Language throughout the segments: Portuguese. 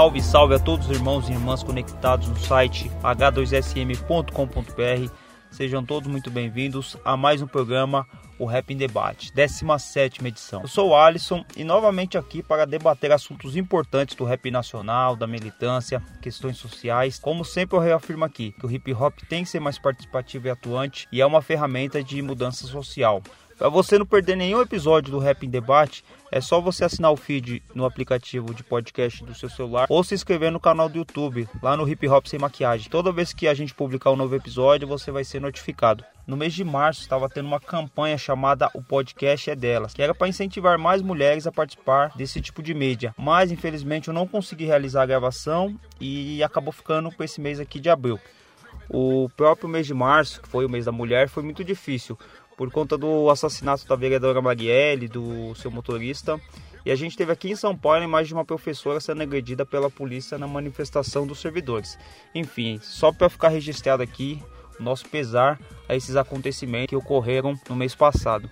Salve, salve a todos os irmãos e irmãs conectados no site h2sm.com.br. Sejam todos muito bem-vindos a mais um programa, o Rap em Debate, 17 edição. Eu sou o Alisson e novamente aqui para debater assuntos importantes do rap nacional, da militância, questões sociais. Como sempre eu reafirmo aqui, que o hip hop tem que ser mais participativo e atuante e é uma ferramenta de mudança social. Para você não perder nenhum episódio do Rap em Debate, é só você assinar o feed no aplicativo de podcast do seu celular ou se inscrever no canal do YouTube, lá no Hip Hop Sem Maquiagem. Toda vez que a gente publicar um novo episódio, você vai ser notificado. No mês de março, estava tendo uma campanha chamada O Podcast é Delas, que era para incentivar mais mulheres a participar desse tipo de mídia. Mas, infelizmente, eu não consegui realizar a gravação e acabou ficando com esse mês aqui de abril. O próprio mês de março, que foi o mês da mulher, foi muito difícil por conta do assassinato da vereadora Marielle, do seu motorista. E a gente teve aqui em São Paulo a imagem de uma professora sendo agredida pela polícia na manifestação dos servidores. Enfim, só para ficar registrado aqui o nosso pesar a esses acontecimentos que ocorreram no mês passado.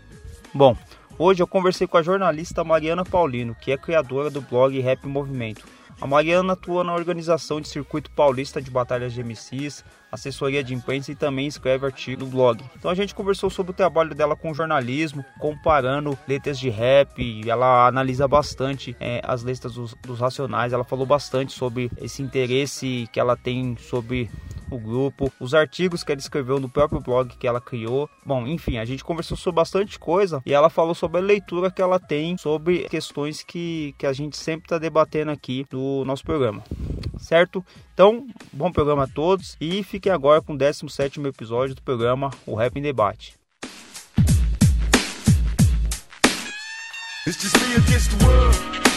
Bom, hoje eu conversei com a jornalista Mariana Paulino, que é criadora do blog Rap Movimento. A Mariana atua na organização de Circuito Paulista de Batalhas de MCs, assessoria de imprensa e também escreve artigo no blog. Então a gente conversou sobre o trabalho dela com jornalismo, comparando letras de rap, ela analisa bastante é, as letras dos, dos Racionais, ela falou bastante sobre esse interesse que ela tem sobre o grupo, os artigos que ela escreveu no próprio blog que ela criou. Bom, enfim, a gente conversou sobre bastante coisa e ela falou sobre a leitura que ela tem sobre questões que, que a gente sempre está debatendo aqui no nosso programa. Certo? Então, bom programa a todos e fiquem agora com o 17 episódio do programa O Rap em Debate. It's just me against the world.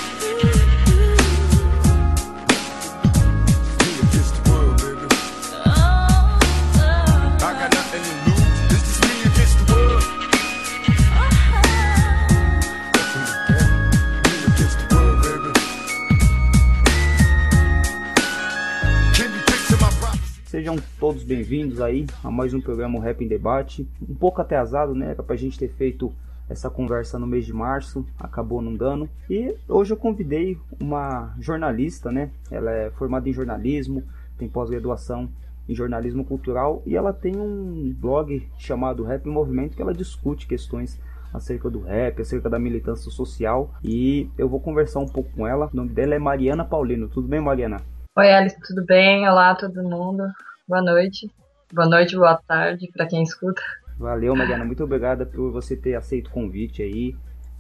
Sejam todos bem-vindos aí a mais um programa Rap em Debate. Um pouco atrasado, né? Era pra gente ter feito essa conversa no mês de março, acabou não dando. E hoje eu convidei uma jornalista, né? Ela é formada em jornalismo, tem pós-graduação em jornalismo cultural e ela tem um blog chamado Rap em Movimento que ela discute questões acerca do rap, acerca da militância social e eu vou conversar um pouco com ela. O nome dela é Mariana Paulino. Tudo bem, Mariana? Oi, Alice, tudo bem? Olá, todo mundo. Boa noite. Boa noite, boa tarde para quem escuta. Valeu, Mariana. Muito obrigada por você ter aceito o convite aí.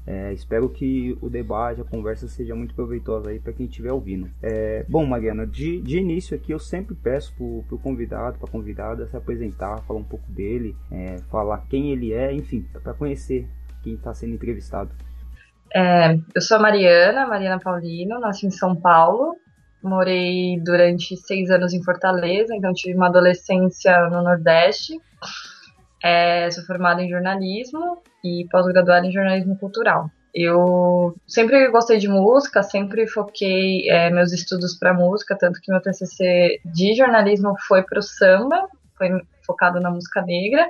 É, espero que o debate, a conversa seja muito proveitosa aí para quem estiver ouvindo. É, bom, Mariana, de, de início aqui eu sempre peço pro, pro convidado, pra convidada se apresentar, falar um pouco dele, é, falar quem ele é, enfim, para conhecer quem está sendo entrevistado. É, eu sou a Mariana, Mariana Paulino, nasci em São Paulo. Morei durante seis anos em Fortaleza, então tive uma adolescência no Nordeste. É, sou formada em jornalismo e pós-graduada em jornalismo cultural. Eu sempre gostei de música, sempre foquei é, meus estudos para música, tanto que meu TCC de jornalismo foi para o samba, foi focado na música negra,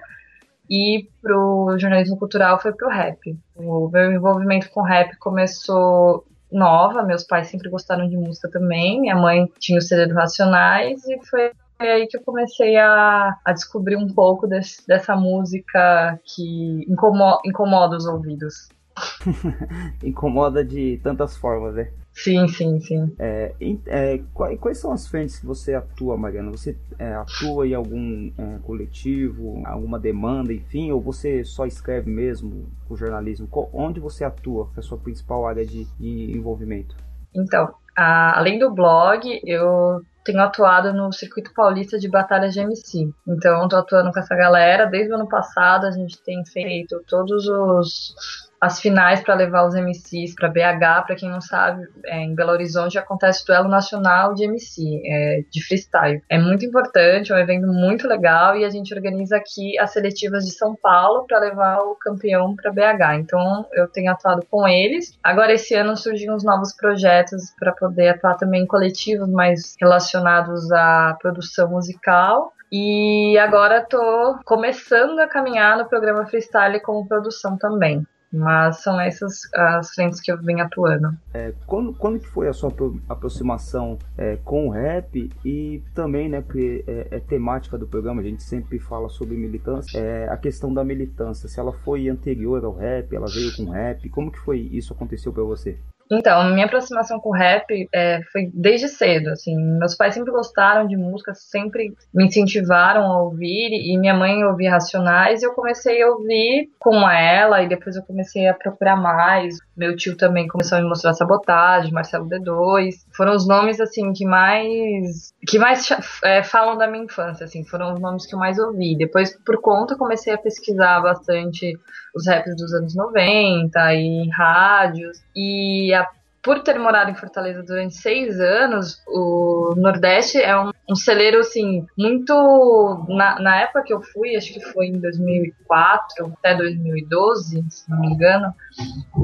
e pro jornalismo cultural foi pro rap. O meu envolvimento com rap começou nova, meus pais sempre gostaram de música também, minha mãe tinha o CD do Racionais e foi aí que eu comecei a, a descobrir um pouco desse, dessa música que incomoda, incomoda os ouvidos. Incomoda de tantas formas, né? Sim, sim, sim. É, é, quais, quais são as frentes que você atua, Mariana? Você é, atua em algum é, coletivo, alguma demanda, enfim, ou você só escreve mesmo o jornalismo? Onde você atua? Que é a sua principal área de, de envolvimento? Então, a- além do blog, eu tenho atuado no circuito paulista de batalhas de MC. Então, estou atuando com essa galera desde o ano passado. A gente tem feito todos os as finais para levar os MCs para BH. Para quem não sabe, é, em Belo Horizonte acontece o duelo nacional de MC, é, de freestyle. É muito importante, é um evento muito legal e a gente organiza aqui as seletivas de São Paulo para levar o campeão para BH. Então eu tenho atuado com eles. Agora esse ano surgiram os novos projetos para poder atuar também em coletivos mais relacionados à produção musical. E agora estou começando a caminhar no programa Freestyle como produção também. Mas são essas as frentes que eu venho atuando. É, quando, quando que foi a sua aproximação é, com o rap e também, né, porque é, é, temática do programa, a gente sempre fala sobre militância, é, a questão da militância, se ela foi anterior ao rap, ela veio com rap, como que foi isso aconteceu para você? Então, minha aproximação com o rap é, foi desde cedo, assim. Meus pais sempre gostaram de música, sempre me incentivaram a ouvir, e minha mãe ouvia Racionais, e eu comecei a ouvir com ela, e depois eu comecei a procurar mais. Meu tio também começou a me mostrar Sabotagem, Marcelo D2. Foram os nomes, assim, que mais que mais é, falam da minha infância, assim. Foram os nomes que eu mais ouvi. Depois, por conta, comecei a pesquisar bastante os raps dos anos 90 e rádios. E a, por ter morado em Fortaleza durante seis anos, o Nordeste é um, um celeiro, assim, muito. Na, na época que eu fui, acho que foi em 2004 até 2012, se não me engano,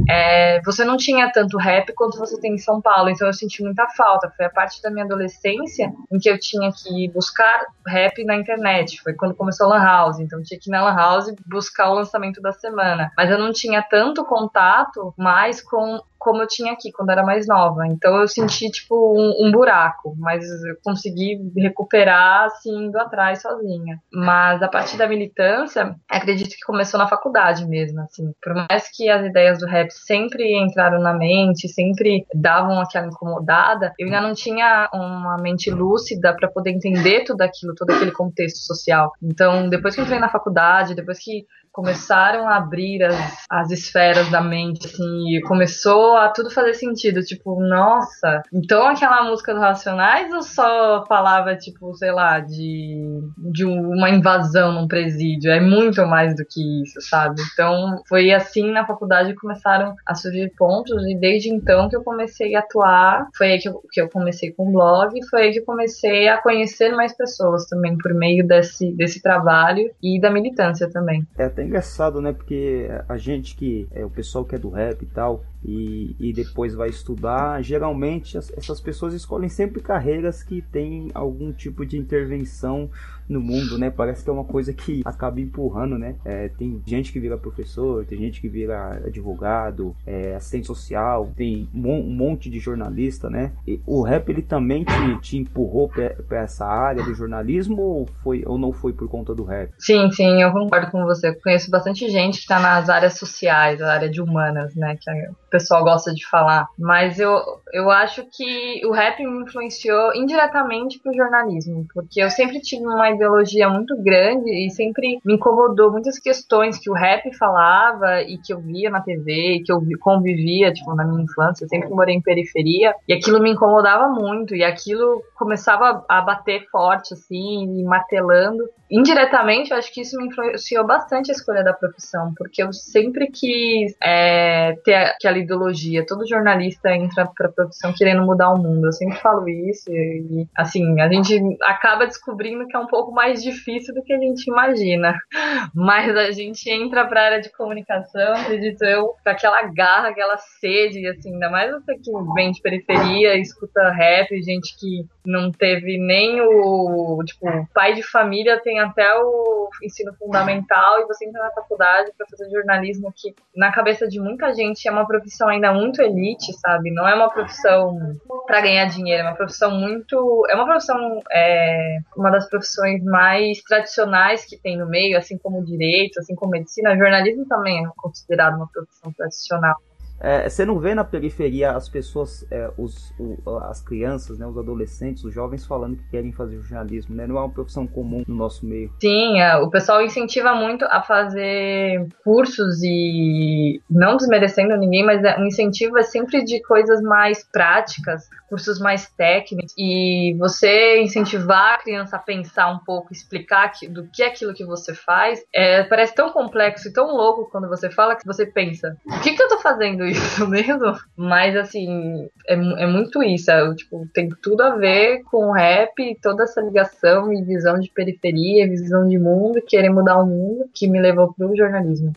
é, você não tinha tanto rap quanto você tem em São Paulo, então eu senti muita falta. Foi a parte da minha adolescência em que eu tinha que buscar rap na internet. Foi quando começou a Lan House, então eu tinha que ir na Lan House buscar o lançamento da semana. Mas eu não tinha tanto contato mais com como eu tinha aqui quando era mais nova. Então eu senti tipo um, um, buraco, mas eu consegui recuperar assim indo atrás sozinha. Mas a partir da militância, acredito que começou na faculdade mesmo, assim. Por mais que as ideias do rap sempre entraram na mente, sempre davam aquela incomodada, eu ainda não tinha uma mente lúcida para poder entender tudo aquilo, todo aquele contexto social. Então, depois que entrei na faculdade, depois que começaram a abrir as, as esferas da mente, assim, e começou a tudo fazer sentido. Tipo, nossa, então aquela música dos Racionais ou só falava, tipo, sei lá, de, de uma invasão num presídio? É muito mais do que isso, sabe? Então, foi assim na faculdade começaram a surgir pontos, e desde então que eu comecei a atuar. Foi aí que eu, que eu comecei com o blog, foi aí que eu comecei a conhecer mais pessoas também, por meio desse, desse trabalho e da militância também. É engraçado, né? Porque a gente que é o pessoal que é do rap e tal, e, e depois vai estudar, geralmente as, essas pessoas escolhem sempre carreiras que têm algum tipo de intervenção no mundo, né? Parece que é uma coisa que acaba empurrando, né? É, tem gente que vira professor, tem gente que vira advogado, é, assistente social, tem um monte de jornalista, né? E o rap ele também te, te empurrou para essa área do jornalismo ou foi ou não foi por conta do rap? Sim, sim, eu concordo com você. Eu conheço bastante gente que está nas áreas sociais, a área de humanas, né? Que o pessoal gosta de falar. Mas eu, eu acho que o rap me influenciou indiretamente para o jornalismo, porque eu sempre tive uma ideologia muito grande e sempre me incomodou muitas questões que o rap falava e que eu via na TV, que eu convivia, tipo, na minha infância, eu sempre morei em periferia, e aquilo me incomodava muito, e aquilo começava a bater forte, assim, e martelando. Indiretamente, eu acho que isso me influenciou bastante a escolha da profissão, porque eu sempre quis é, ter aquela ideologia. Todo jornalista entra pra profissão querendo mudar o mundo. Eu sempre falo isso, e, assim, a gente acaba descobrindo que é um pouco mais difícil do que a gente imagina. Mas a gente entra para a área de comunicação, acredito eu, com aquela garra, aquela sede, assim, ainda mais você que vem de periferia, escuta rap, gente que não teve nem o, tipo, pai de família tem até o ensino fundamental e você entra na faculdade para fazer jornalismo que na cabeça de muita gente é uma profissão ainda muito elite, sabe? Não é uma profissão para ganhar dinheiro, é uma profissão muito, é uma profissão é, uma das profissões mais tradicionais que tem no meio, assim como direito, assim como medicina, jornalismo também é considerado uma profissão tradicional. É, você não vê na periferia as pessoas, é, os, o, as crianças, né, os adolescentes, os jovens falando que querem fazer jornalismo, né? Não é uma profissão comum no nosso meio. Sim, é, o pessoal incentiva muito a fazer cursos e não desmerecendo ninguém, mas é, o incentivo é sempre de coisas mais práticas, cursos mais técnicos e você incentivar a criança a pensar um pouco, explicar que, do que é aquilo que você faz, é, parece tão complexo e tão louco quando você fala que você pensa, o que, que eu tô fazendo isso mesmo? Mas assim, é, é muito isso, é, tipo, tem tudo a ver com o rap, toda essa ligação e visão de periferia, visão de mundo, querer mudar o mundo, que me levou pro jornalismo.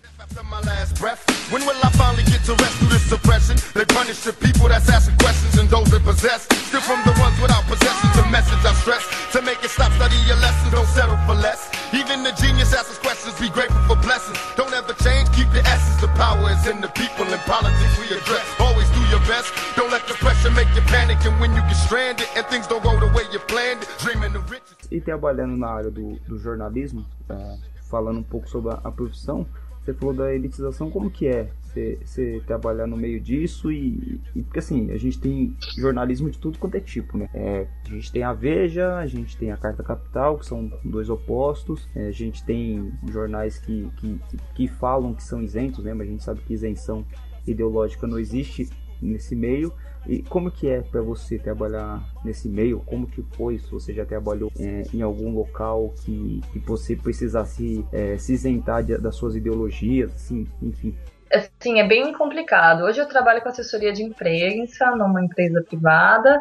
Still from the ones without possessions, message I stress. To make it stop, study your lesson, don't settle for less. Even the genius asks questions, be grateful for blessings. Don't ever change, keep your essence. The power is in the people and politics we address. Always do your best, don't let the pressure make you panic. And when you get stranded and things don't go the way you planned, it, dreaming the riches. E trabalhando na área do, do jornalismo, é, falando um pouco sobre a, a profissão, você falou da elitização, como que é você, trabalhar no meio disso e, e- porque assim, a gente tem jornalismo de tudo quanto é tipo, né? É, a gente tem a Veja, a gente tem a Carta Capital, que são dois opostos, é, a gente tem jornais que, que, que falam que são isentos, né? Mas a gente sabe que isenção ideológica não existe nesse meio. E como que é para você trabalhar nesse meio? Como que foi? Se você já trabalhou é, em algum local que, que você precisasse é, se isentar de- das suas ideologias, assim, enfim. Assim, é bem complicado. Hoje eu trabalho com assessoria de imprensa numa empresa privada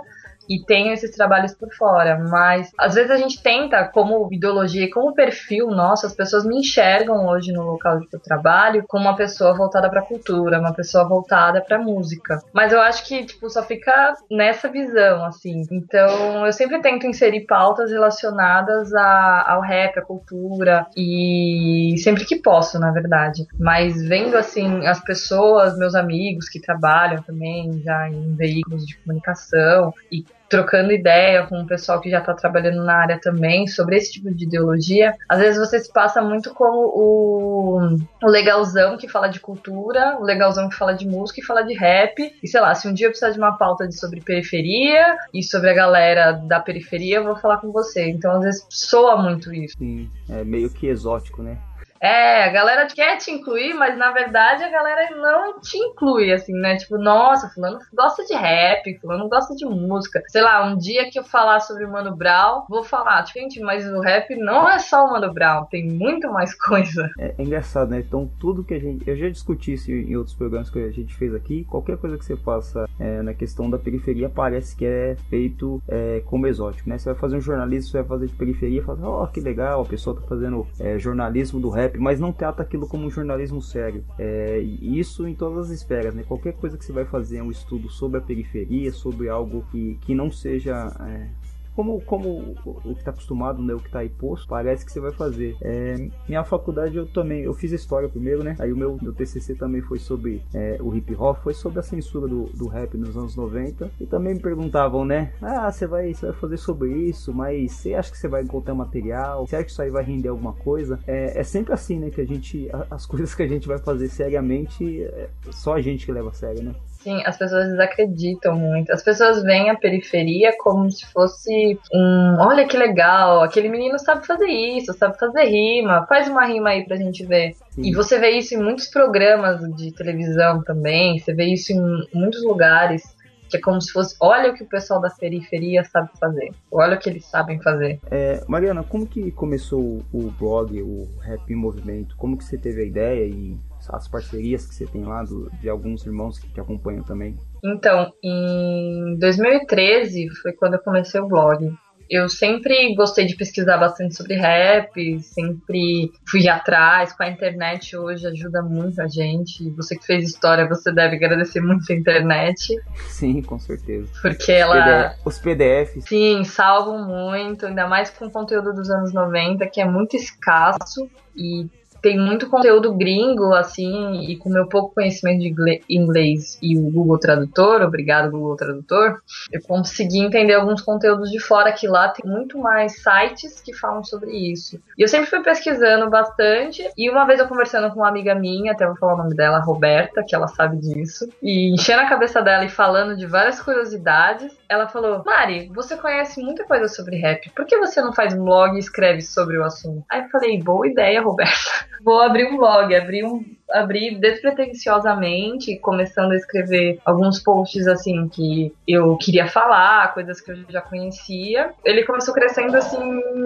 e tenho esses trabalhos por fora, mas às vezes a gente tenta, como ideologia e como perfil nosso, as pessoas me enxergam hoje no local eu trabalho como uma pessoa voltada para cultura, uma pessoa voltada para música. Mas eu acho que tipo só fica nessa visão assim. Então, eu sempre tento inserir pautas relacionadas a- ao rap, à cultura e sempre que posso, na verdade. Mas vendo assim as pessoas, meus amigos que trabalham também já em veículos de comunicação e trocando ideia com o pessoal que já está trabalhando na área também sobre esse tipo de ideologia, às vezes você se passa muito como o, o legalzão que fala de cultura, o legalzão que fala de música e fala de rap. E sei lá, se um dia eu precisar de uma pauta de sobre periferia e sobre a galera da periferia, eu vou falar com você. Então às vezes soa muito isso. Sim, é meio que exótico, né? É, a galera quer te incluir, mas na verdade a galera não te inclui, assim, né? Tipo, nossa, fulano gosta de rap, fulano gosta de música. Sei lá, um dia que eu falar sobre o Mano Brown, vou falar, gente, mas o rap não é só o Mano Brown, tem muito mais coisa. É, é engraçado, né? Então, tudo que a gente. Eu já discuti isso em outros programas que a gente fez aqui. Qualquer coisa que você faça é, na questão da periferia parece que é feito é, como exótico, né? Você vai fazer um jornalismo, você vai fazer de periferia, fala, ó, que legal, a pessoa tá fazendo é, jornalismo do rap, mas não trata aquilo como um jornalismo sério. É, isso em todas as esferas, né? Qualquer coisa que você vai fazer um estudo sobre a periferia, sobre algo que, que não seja. é, como, como o que está acostumado, né, o que está aí posto, parece que você vai fazer. É, minha faculdade eu também, eu fiz história primeiro, né? Aí o meu, meu TCC também foi sobre é, o hip hop, foi sobre a censura do, do rap nos anos 90. E também me perguntavam, né? Ah, você vai, você vai fazer sobre isso, mas você acha que você vai encontrar material? Você acha que isso aí vai render alguma coisa? É, é sempre assim, né? Que a gente, as coisas que a gente vai fazer seriamente, é só a gente que leva a sério, né? Sim, as pessoas desacreditam muito. As pessoas veem a periferia como se fosse um. Olha que legal, aquele menino sabe fazer isso, sabe fazer rima, faz uma rima aí pra gente ver. Sim. E você vê isso em muitos programas de televisão também, você vê isso em muitos lugares. Que é como se fosse, olha o que o pessoal da periferia sabe fazer. Olha o que eles sabem fazer. É, Mariana, como que começou o blog, o Rap em Movimento? Como que você teve a ideia e as parcerias que você tem lá do- de alguns irmãos que te acompanham também? Então, em 2013 foi quando eu comecei o blog. Eu sempre gostei de pesquisar bastante sobre rap, sempre fui atrás. Com a internet hoje ajuda muito a gente. Você que fez história, você deve agradecer muito a internet, Sim, com certeza. porque ela. Os PDFs. Sim, salvam muito, ainda mais com o conteúdo dos anos 90, que é muito escasso e tem muito conteúdo gringo, assim, e com meu pouco conhecimento de inglês e o Google Tradutor, obrigado Google Tradutor, eu consegui entender alguns conteúdos de fora que lá tem muito mais sites que falam sobre isso. E eu sempre fui pesquisando bastante, e uma vez eu conversando com uma amiga minha, até vou falar o nome dela, Roberta, que ela sabe disso, e enchendo a cabeça dela e falando de várias curiosidades, ela falou: Mari, você conhece muita coisa sobre rap, por que você não faz um blog e escreve sobre o assunto? Aí eu falei: boa ideia, Roberta. Vou abrir um blog, abrir um abri despretensiosamente, começando a escrever alguns posts assim que eu queria falar, coisas que eu já conhecia. Ele começou crescendo assim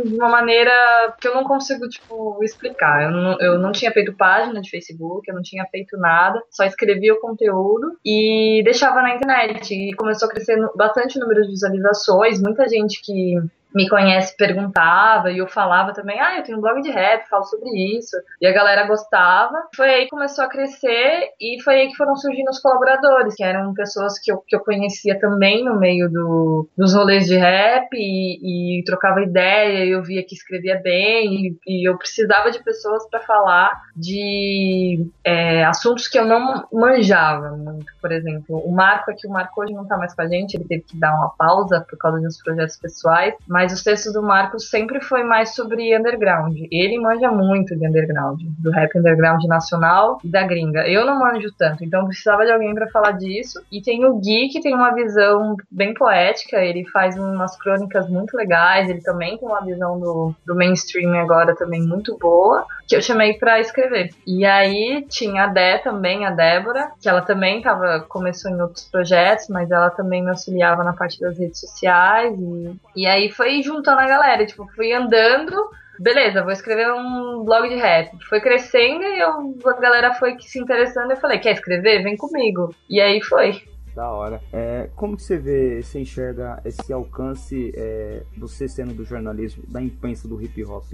de uma maneira que eu não consigo tipo explicar. Eu não, eu não tinha feito página de Facebook, eu não tinha feito nada, só escrevia o conteúdo e deixava na internet. E começou a crescer bastante número de visualizações, muita gente que me conhece perguntava e eu falava também, ah, eu tenho um blog de rap, falo sobre isso. E a galera gostava. Foi aí que começou a crescer e foi aí que foram surgindo os colaboradores, que eram pessoas que eu, que eu conhecia também no meio do, dos rolês de rap e, e trocava ideia, eu via que escrevia bem e, e eu precisava de pessoas para falar de é, assuntos que eu não manjava muito, por exemplo. O Marco aqui, o Marco hoje não tá mais com a gente, ele teve que dar uma pausa por causa dos projetos pessoais, mas mas os textos do Marcos sempre foi mais sobre underground. Ele manja muito de underground, do rap underground nacional e da gringa. Eu não manjo tanto, então precisava de alguém para falar disso. E tem o Gui, que tem uma visão bem poética, ele faz umas crônicas muito legais, ele também tem uma visão do, do mainstream agora também muito boa, que eu chamei para escrever. E aí tinha a Dé também, a Débora, que ela também tava, começou em outros projetos, mas ela também me auxiliava na parte das redes sociais. E, e aí foi fui juntando a galera, tipo, fui andando, beleza, vou escrever um blog de rap. Foi crescendo e eu, a galera foi se interessando eu falei, quer escrever? Vem comigo. E aí foi. Da hora. É, como que você vê, você enxerga esse alcance, é, você sendo do jornalismo, da imprensa do hip hop?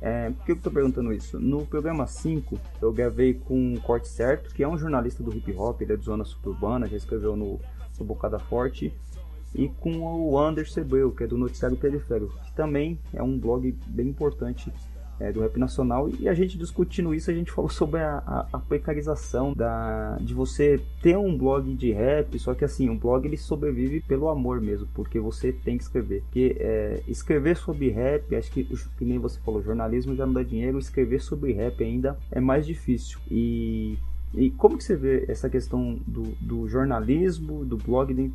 É, por que eu tô perguntando isso? No programa 5, eu gravei com o Corte Certo, que é um jornalista do hip hop, ele é de zona suburbana, já escreveu no, no Bocada Forte, e com o Anderson Abreu, que é do Noticiário Periférico, que também é um blog bem importante é, do rap nacional. E a gente discutindo isso, a gente falou sobre a, a, a, precarização da, de você ter um blog de rap, só que assim, um blog ele sobrevive pelo amor mesmo, porque você tem que escrever. Porque é, escrever sobre rap, acho que, que nem você falou, jornalismo já não dá dinheiro, escrever sobre rap ainda é mais difícil. E e como que você vê essa questão do, do jornalismo, do blog,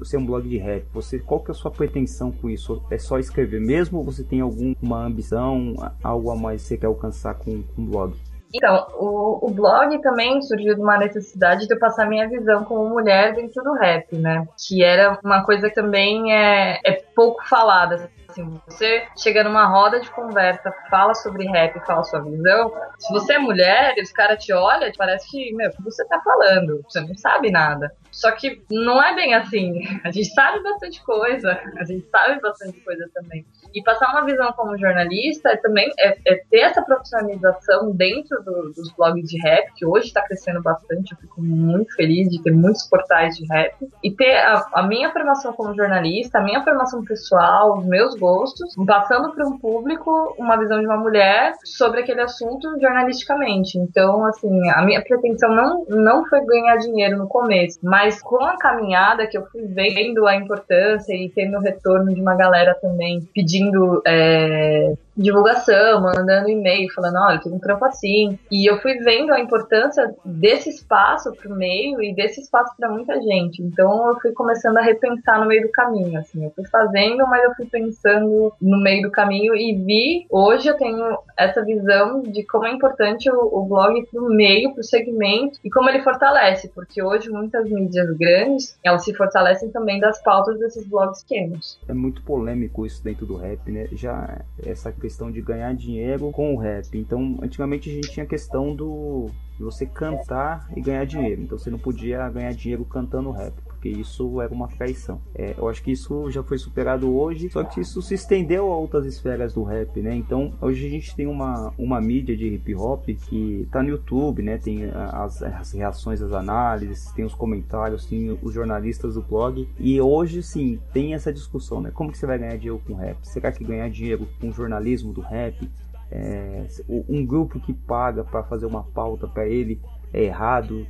de, é, um blog de rap? Você, qual que é a sua pretensão com isso? É só escrever mesmo ou você tem alguma ambição, algo a mais que você quer alcançar com, com o blog? Então, o, o blog também surgiu de uma necessidade de eu passar minha visão como mulher dentro do rap, né? Que era uma coisa que também é, é pouco falada Assim, você chega numa roda de conversa, fala sobre rap, fala sua visão. Se você é mulher e os caras te olham, parece que, meu, o que você tá falando? Você não sabe nada. Só que não é bem assim. A gente sabe bastante coisa, a gente sabe bastante coisa também. E passar uma visão como jornalista é também é, é ter essa profissionalização dentro do, dos blogs de rap, que hoje está crescendo bastante. Eu fico muito feliz de ter muitos portais de rap. E ter a, a minha formação como jornalista, a minha formação pessoal, os meus gostos, passando para um público uma visão de uma mulher sobre aquele assunto jornalisticamente. Então, assim, a minha pretensão não, não foi ganhar dinheiro no começo, mas com a caminhada que eu fui vendo a importância e tendo o retorno de uma galera também pedindo é, divulgação, mandando e-mail, falando, olha, tem um trampo assim. E eu fui vendo a importância desse espaço pro meio e desse espaço para muita gente. Então eu fui começando a repensar no meio do caminho, assim. Eu fui fazendo, mas eu fui pensando no meio do caminho e vi, hoje eu tenho essa visão de como é importante o, o blog pro meio, pro segmento e como ele fortalece, porque hoje muitas mídias grandes, elas se fortalecem também das pautas desses blogs pequenos. É muito polêmico isso dentro do rap, né? Já essa questão de ganhar dinheiro com o rap. Então, antigamente a gente tinha a questão do você cantar e ganhar dinheiro. Então você não podia ganhar dinheiro cantando rap, porque isso era uma traição. É, eu acho que isso já foi superado hoje, só que isso se estendeu a outras esferas do rap, né? Então hoje a gente tem uma, uma mídia de hip hop que tá no YouTube, né? Tem as, as reações, as análises, tem os comentários, tem os jornalistas do blog. E hoje sim tem essa discussão, né? Como que você vai ganhar dinheiro com rap? Será que ganhar dinheiro com jornalismo do rap é, um grupo que paga para fazer uma pauta para ele é errado?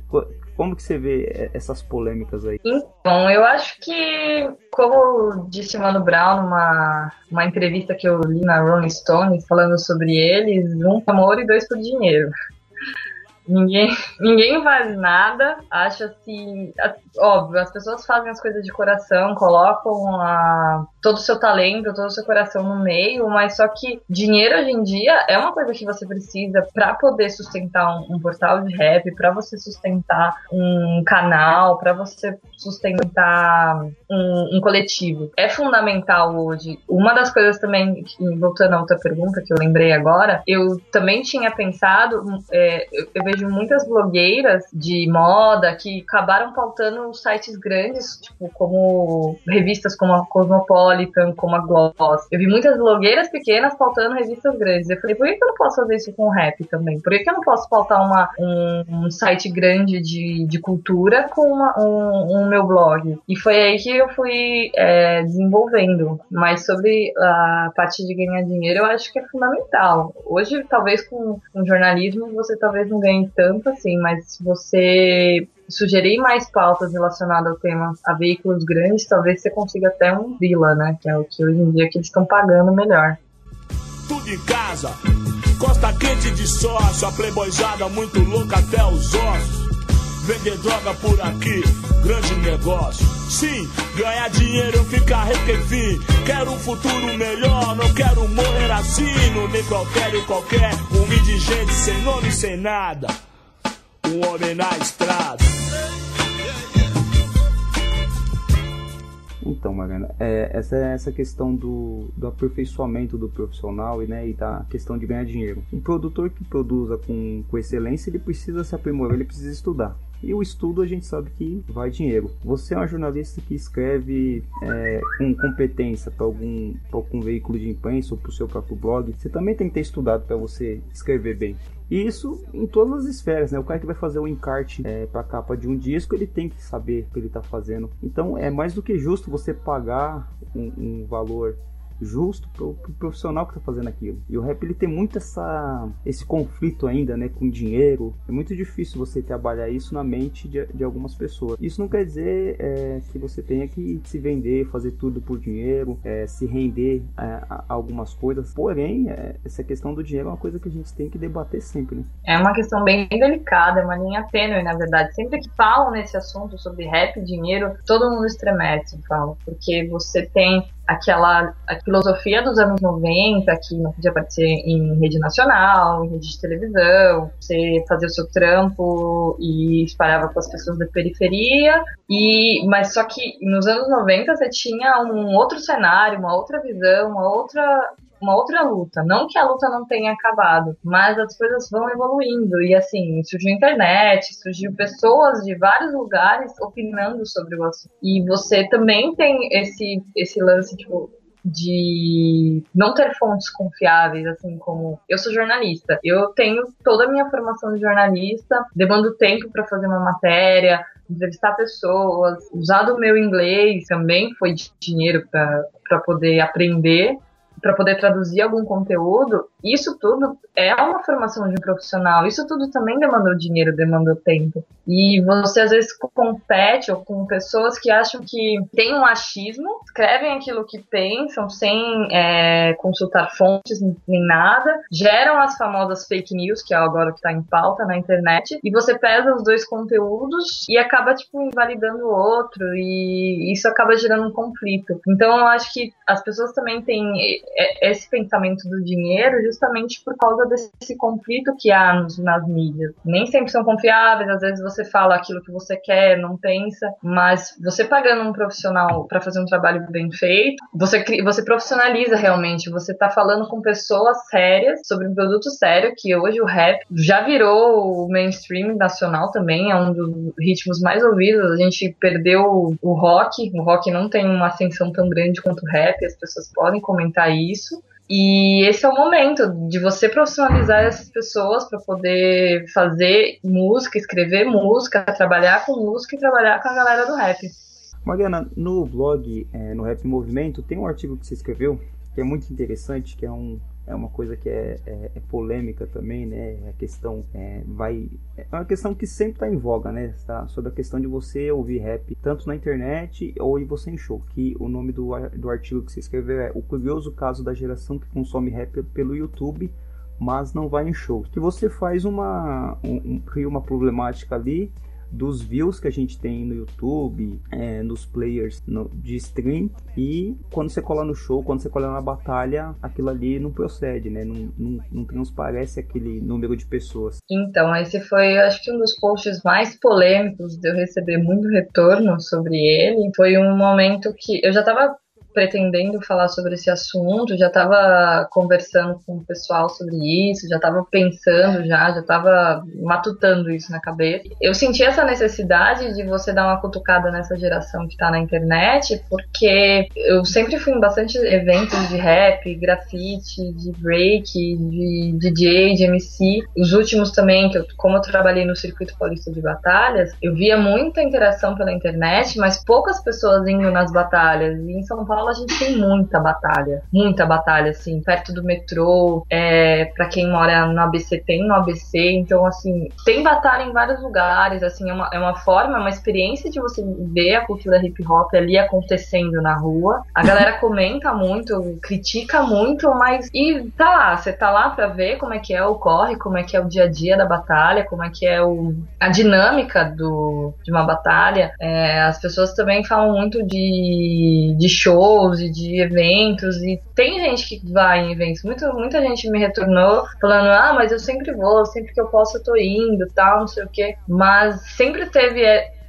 Como que você vê essas polêmicas aí? Então, eu acho que, como disse Mano Brown numa uma entrevista que eu li na Rolling Stone falando sobre eles, um por amor e dois por dinheiro. Ninguém, ninguém faz nada, acha assim. Óbvio, as pessoas fazem as coisas de coração, colocam a, todo o seu talento, todo o seu coração no meio, mas só que dinheiro hoje em dia é uma coisa que você precisa para poder sustentar um, um, portal de rap, para você sustentar um canal, para você sustentar um, um, coletivo. É fundamental hoje. Uma das coisas também, voltando à outra pergunta que eu lembrei agora, eu também tinha pensado, é, eu, eu vejo muitas blogueiras de moda que acabaram pautando sites grandes, tipo, como revistas como a Cosmopolitan, como a Gloss. Eu vi muitas blogueiras pequenas pautando revistas grandes. Eu falei, por que eu não posso fazer isso com rap também? Por que eu não posso pautar uma, um, um site grande de, de cultura com uma, um, um, meu blog? E foi aí que eu fui é, desenvolvendo. Mas sobre a parte de ganhar dinheiro, eu acho que é fundamental. Hoje, talvez com, com jornalismo, você talvez não ganhe tanto assim, mas se você sugerir mais pautas relacionadas ao tema a veículos grandes, talvez você consiga até um vila, né? Que é o que hoje em dia que eles estão pagando melhor. Tudo em casa, costa quente de sócio, a playboyzada muito louca até os ossos. Vender droga por aqui, grande negócio. Sim, ganhar dinheiro, ficar requefim. Quero um futuro melhor, não quero morrer assim. No nem qualquer e qualquer, um indigente sem nome, sem nada. Um homem na estrada. Então, Mariana, é, essa, essa questão do, do aperfeiçoamento do profissional e, né, e da questão de ganhar dinheiro. Um produtor que produza com, com excelência, ele precisa se aprimorar, ele precisa estudar. E o estudo a gente sabe que vai dinheiro. Você é um jornalista que escreve é, com competência para algum, algum veículo de imprensa ou para o seu próprio blog. Você também tem que ter estudado para você escrever bem. E isso em todas as esferas, né? O cara que vai fazer o encarte é, para capa de um disco, ele tem que saber o que ele está fazendo. Então é mais do que justo você pagar um, um valor justo pro, pro profissional que tá fazendo aquilo. E o rap ele tem muito essa, esse conflito ainda, né, com dinheiro. É muito difícil você trabalhar isso na mente de, de algumas pessoas. Isso não quer dizer é, que você tenha que se vender, fazer tudo por dinheiro, é, se render é, a, algumas coisas. Porém, é, essa questão do dinheiro é uma coisa que a gente tem que debater sempre, né? É uma questão bem delicada, é uma linha tênue, na verdade. Sempre que falam nesse assunto sobre rap e dinheiro, todo mundo estremece, fala, porque você tem aquela a filosofia dos anos 90 que não podia aparecer em rede nacional, em rede de televisão, você fazia o seu trampo e espalhava com as pessoas da periferia, e mas só que nos anos 90 você tinha um outro cenário, uma outra visão, uma outra uma outra luta. Não que a luta não tenha acabado, mas as coisas vão evoluindo. E assim, surgiu a internet, surgiu pessoas de vários lugares opinando sobre o assunto. E você também tem esse, esse lance, tipo, de não ter fontes confiáveis, assim como eu sou jornalista, eu tenho toda a minha formação de jornalista, demando tempo para fazer uma matéria, entrevistar pessoas, usar do meu inglês também foi dinheiro para poder aprender para poder traduzir algum conteúdo, isso tudo é uma formação de um profissional. Isso tudo também demandou dinheiro, demandou tempo. E você às vezes compete ou com pessoas que acham que tem um achismo, escrevem aquilo que pensam sem é, consultar fontes nem nada, geram as famosas fake news, que é agora que está em pauta na internet, e você pesa os dois conteúdos e acaba tipo invalidando o outro e isso acaba gerando um conflito. Então eu acho que as pessoas também têm esse pensamento do dinheiro justamente por causa desse conflito que há nos, nas mídias. Nem sempre são confiáveis, às vezes você fala aquilo que você quer, não pensa, mas você pagando um profissional para fazer um trabalho bem feito, você, você profissionaliza realmente, você está falando com pessoas sérias sobre um produto sério, que hoje o rap já virou o mainstream nacional também, é um dos ritmos mais ouvidos, a gente perdeu o rock, o rock não tem uma ascensão tão grande quanto o rap, as pessoas podem comentar isso, e esse é o momento de você profissionalizar essas pessoas para poder fazer música, escrever música, trabalhar com música e trabalhar com a galera do rap. Mariana, no blog, é, no Rap Movimento, tem um artigo que você escreveu que é muito interessante, que é um, é uma coisa que é, é, é polêmica também, né? A questão é, vai é uma questão que sempre está em voga, né? Tá? Sobre a questão de você ouvir rap tanto na internet ou em você em show. Que o nome do, do artigo que você escreveu é o curioso caso da geração que consome rap pelo YouTube, mas não vai em show. Que você faz uma um, um, cria uma problemática ali dos views que a gente tem no YouTube, é, nos players no, de stream e quando você cola no show, quando você cola na batalha, aquilo ali não procede, né? Não, não, não transparece aquele número de pessoas. Então, esse foi, acho que um dos posts mais polêmicos de eu receber muito retorno sobre ele. Foi um momento que eu já estava pretendendo falar sobre esse assunto, já estava conversando com o pessoal sobre isso, já estava pensando já, já estava matutando isso na cabeça. Eu senti essa necessidade de você dar uma cutucada nessa geração que está na internet, porque eu sempre fui em bastante eventos de rap, grafite, de break, de DJ, de MC. Os últimos também, que eu, como eu trabalhei no circuito paulista de batalhas, eu via muita interação pela internet, mas poucas pessoas indo nas batalhas. E em São Paulo Paulo a gente tem muita batalha, muita batalha, assim, perto do metrô, é, para quem mora no ABC, tem no ABC, então, assim, tem batalha em vários lugares, assim, é uma, é uma forma, é uma experiência de você ver a cultura hip hop ali acontecendo na rua. A galera comenta muito, critica muito, mas, e tá lá, você tá lá pra ver como é que é o corre, como é que é o dia a dia da batalha, como é que é o, a dinâmica do, de uma batalha. É, as pessoas também falam muito de, de show, shows e de eventos, e tem gente que vai em eventos. Muita, muita gente me retornou falando: ah, mas eu sempre vou, sempre que eu posso eu tô indo, tal, não sei o quê. Mas sempre teve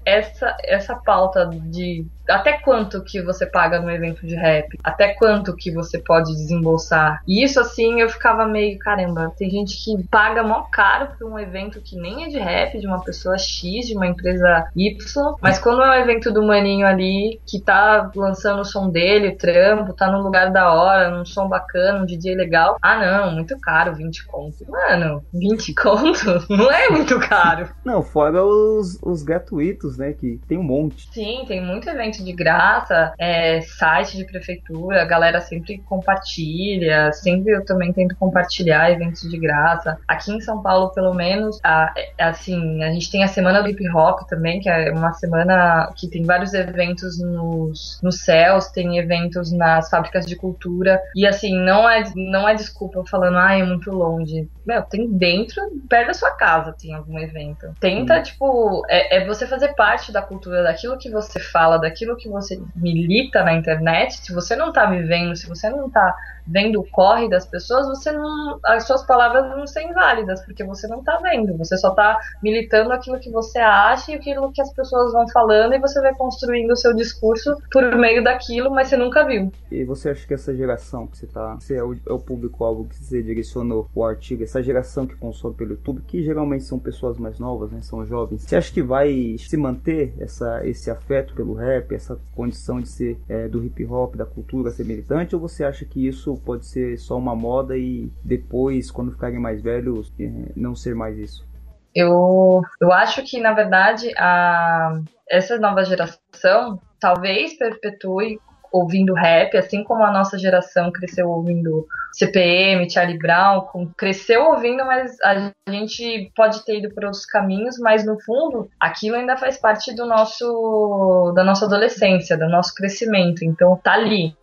essa, essa pauta de até quanto que você paga no evento de rap? Até quanto que você pode desembolsar? E isso assim eu ficava meio, caramba, tem gente que paga mó caro por um evento que nem é de rap, de uma pessoa X, de uma empresa Y, mas quando é um evento do maninho ali que tá lançando o som dele, o trampo, tá num lugar da hora, num som bacana, um DJ legal, ah não, muito caro, 20 conto. Mano, 20 conto? Não é muito caro. Não, fora os, os gratuitos, né, que tem um monte. Sim, tem muito evento de graça, é, site de prefeitura, a galera sempre compartilha, sempre eu também tento compartilhar eventos de graça. Aqui em São Paulo, pelo menos, a, é, assim, a gente tem a semana do hip hop também, que é uma semana que tem vários eventos nos, nos céus, tem eventos nas fábricas de cultura, e assim, não é, não é desculpa falando, ah, é muito longe. Meu, tem dentro, perto da sua casa tem algum evento. Tenta, hum. tipo, é, é você fazer parte da cultura, daquilo que você fala, daquilo aquilo que você milita na internet, se você não tá vivendo, se você não tá vendo o corre das pessoas, você não, as suas palavras não são inválidas, porque você não tá vendo, você só tá militando aquilo que você acha e aquilo que as pessoas vão falando e você vai construindo o seu discurso por meio daquilo, mas você nunca viu. E você acha que essa geração que você tá, você é o, é o público-alvo que você direcionou o artigo, essa geração que consome pelo YouTube, que geralmente são pessoas mais novas, né, são jovens, você acha que vai se manter essa, esse afeto pelo rap, essa condição de ser é, do hip hop, da cultura, ser militante, ou você acha que isso pode ser só uma moda e depois, quando ficarem mais velhos, é, não ser mais isso? Eu, eu acho que, na verdade, a, essa nova geração talvez perpetue ouvindo rap, assim como a nossa geração cresceu ouvindo CPM, Charlie Brown, cresceu ouvindo, mas a gente pode ter ido por outros caminhos, mas no fundo aquilo ainda faz parte do nosso da nossa adolescência, do nosso crescimento. Então tá ali.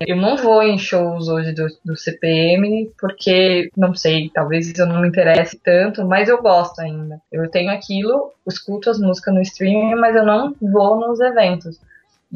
Eu não vou em shows hoje do, do CPM porque não sei, talvez eu não me interesse tanto, mas eu gosto ainda. Eu tenho aquilo, escuto as músicas no streaming, mas eu não vou nos eventos.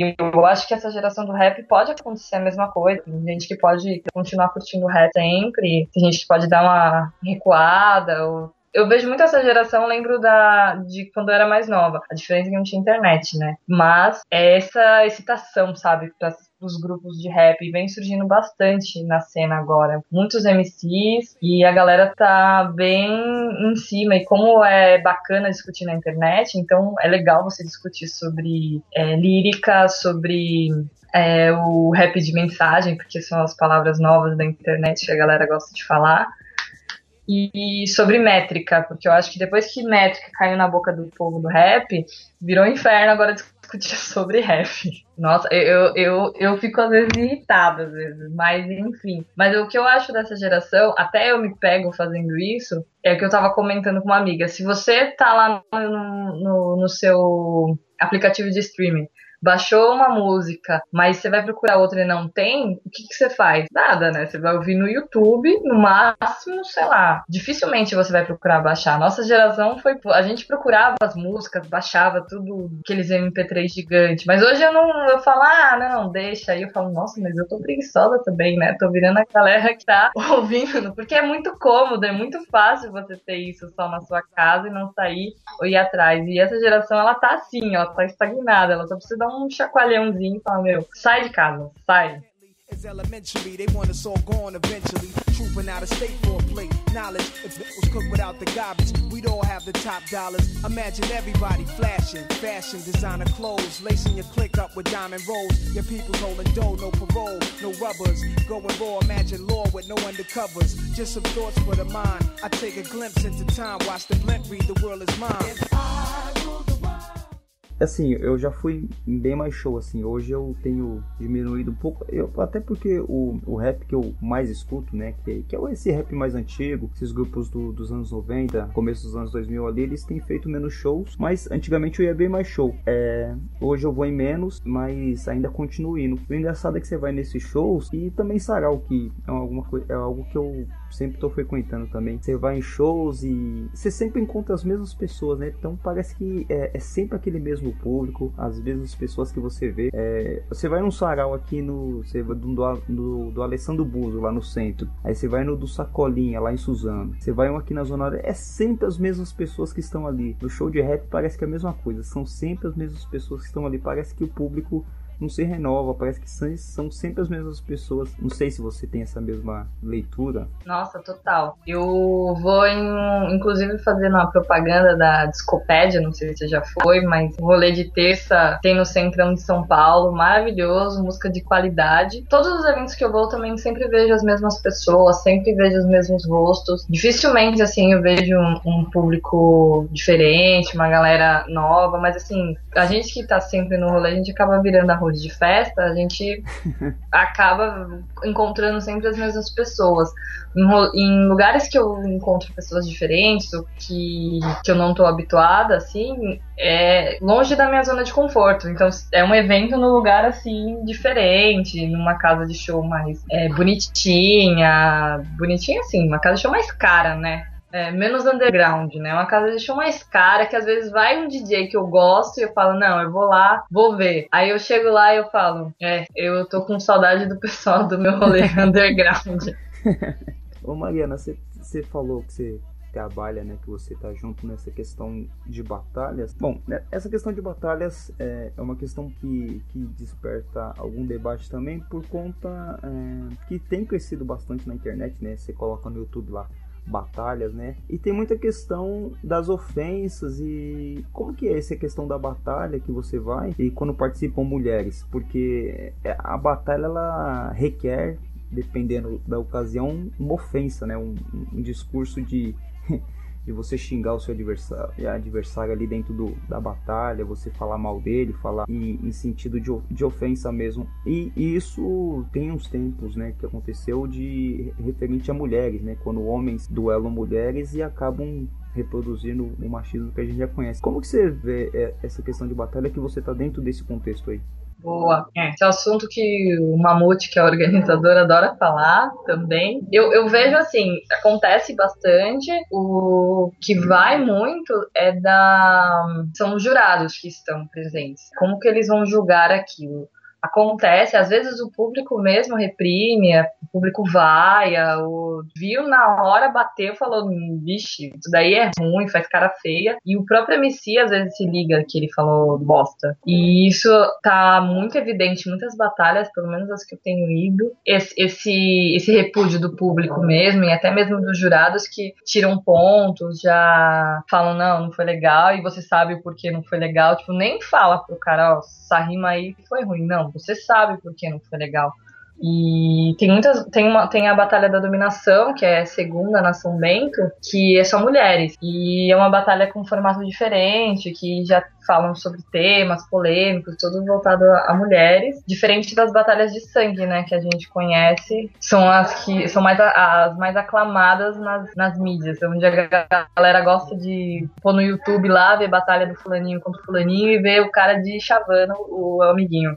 E eu acho que essa geração do rap pode acontecer a mesma coisa. Tem gente que pode continuar curtindo rap sempre, tem gente que pode dar uma recuada. Ou... Eu vejo muito essa geração, lembro da de quando eu era mais nova. A diferença é que não tinha internet, né? Mas é essa excitação, sabe, para dos grupos de rap vem surgindo bastante na cena agora. Muitos MCs e a galera tá bem em cima. E como é bacana discutir na internet, então é legal você discutir sobre é, lírica, sobre é, o rap de mensagem, porque são as palavras novas da internet que a galera gosta de falar. E sobre métrica, porque eu acho que depois que métrica caiu na boca do povo do rap, virou um inferno agora discutir sobre rap. Nossa, eu, eu, eu fico às vezes irritada, às vezes, mas enfim. Mas o que eu acho dessa geração, até eu me pego fazendo isso, é que eu tava comentando com uma amiga. Se você tá lá no, no, no seu aplicativo de streaming baixou uma música, mas você vai procurar outra e não tem, o que, que você faz? Nada, né? Você vai ouvir no YouTube, no máximo, sei lá. Dificilmente você vai procurar baixar. Nossa geração foi. A gente procurava as músicas, baixava tudo, aqueles MP3 gigantes. Mas hoje eu não. Eu falo, ah, não, deixa. Aí eu falo, nossa, mas eu tô preguiçosa também, né? Tô virando a galera que tá ouvindo, porque é muito cômodo, é muito fácil você ter isso só na sua casa e não sair ou ir atrás. E essa geração, ela tá assim, ó, tá estagnada, ela só precisa dar um chacoalhãozinho e falar, meu, sai de casa, sai. It's elementary, they want us all gone eventually. Trooping out of state for a plate. Knowledge, if it was cooked without the garbage, we'd all have the top dollars. Imagine everybody flashing, fashion, designer clothes, lacing your click up with diamond rolls. Your people holding dough, no parole, no rubbers. Going raw, imagine law with no undercovers. Just some thoughts for the mind. I take a glimpse into time, watch the blimp read, the world is mine. Assim, eu já fui em bem mais show, assim. Hoje eu tenho diminuído um pouco. Eu, até porque o, o rap que eu mais escuto, né? Que, que é esse rap mais antigo, esses grupos do, dos anos 90, começo dos anos 2000 ali, eles têm feito menos shows. Mas antigamente eu ia bem mais show. É, hoje eu vou em menos, mas ainda continuo indo. O engraçado é que você vai nesses shows e também sarau, que é, alguma coisa, é algo que eu sempre estou frequentando também. Você vai em shows e você sempre encontra as mesmas pessoas, né? Então parece que é, é sempre aquele mesmo público, as mesmas pessoas que você vê. É, você vai num sarau aqui no. Você do, do, do Alessandro Buzo, lá no centro. Aí você vai no do Sacolinha, lá em Suzano. Você vai um aqui na Zona É sempre as mesmas pessoas que estão ali. No show de rap parece que é a mesma coisa. São sempre as mesmas pessoas que estão ali. Parece que o público não se renova, parece que são, sempre as mesmas pessoas. Não sei se você tem essa mesma leitura. Nossa, total. Eu vou, em, inclusive, fazendo uma propaganda da Discopédia, não sei se já foi, mas rolê de terça tem no Centrão de São Paulo, maravilhoso, música de qualidade. Todos os eventos que eu vou também sempre vejo as mesmas pessoas, sempre vejo os mesmos rostos. Dificilmente, assim, eu vejo um, um público diferente, uma galera nova, mas assim, a gente que tá sempre no rolê, a gente acaba virando a rua de festa, a gente acaba encontrando sempre as mesmas pessoas. Em, em, lugares que eu encontro pessoas diferentes, ou que, que eu não tô habituada, assim, é longe da minha zona de conforto. Então é um evento num lugar assim diferente, numa casa de show mais é, bonitinha, bonitinha assim, uma casa de show mais cara, né? É, menos underground, né? Uma casa de show mais cara, que às vezes vai um DJ que eu gosto e eu falo, não, eu vou lá, vou ver. Aí eu chego lá e eu falo, é, eu tô com saudade do pessoal do meu rolê underground. Ô Mariana, você falou que você trabalha, né, que você tá junto nessa questão de batalhas. Bom, né, essa questão de batalhas é, é, uma questão que, que desperta algum debate também por conta é, que tem crescido bastante na internet, né? Você coloca no YouTube lá batalhas, né? E tem muita questão das ofensas e como que é essa questão da batalha que você vai e quando participam mulheres, porque a batalha ela requer dependendo da ocasião uma ofensa, né? Um, um discurso de de você xingar o seu adversário, adversário ali dentro do, da batalha, você falar mal dele, falar em, em sentido de, de ofensa mesmo. E, e, isso tem uns tempos, né, que aconteceu de referente a mulheres, né, quando homens duelam mulheres e acabam reproduzindo o machismo que a gente já conhece. Como que você vê é, essa questão de batalha que você está dentro desse contexto aí? Boa. É. Esse é um assunto que o Mamute, que é o organizador, adora falar também. Eu, eu vejo assim, acontece bastante. O que vai muito é da. São os jurados que estão presentes. Como que eles vão julgar aquilo? Acontece, às vezes o público mesmo reprime, o público vai, o viu na hora, bateu, falou, vixe, isso daí é ruim, faz cara feia, e o próprio MC às vezes se liga que ele falou bosta. E isso tá muito evidente muitas batalhas, pelo menos as que eu tenho ido, esse, esse, esse repúdio do público mesmo, e até mesmo dos jurados que tiram pontos, já falam, não, não foi legal, e você sabe o porquê não foi legal, tipo, nem fala pro cara, ó, essa rima aí foi ruim, não, você sabe por que não foi legal. E tem muitas. Tem, uma, tem a Batalha da Dominação, que é segunda na São Bento, que é só mulheres. E é uma batalha com um formato diferente, que já falam sobre temas polêmicos, tudo voltado a, a, mulheres, diferente das batalhas de sangue, né, que a gente conhece, são as que são mais a, as mais aclamadas nas, nas mídias, onde a galera gosta de pôr no YouTube lá, ver batalha do fulaninho contra o fulaninho e ver o cara de chavando o amiguinho.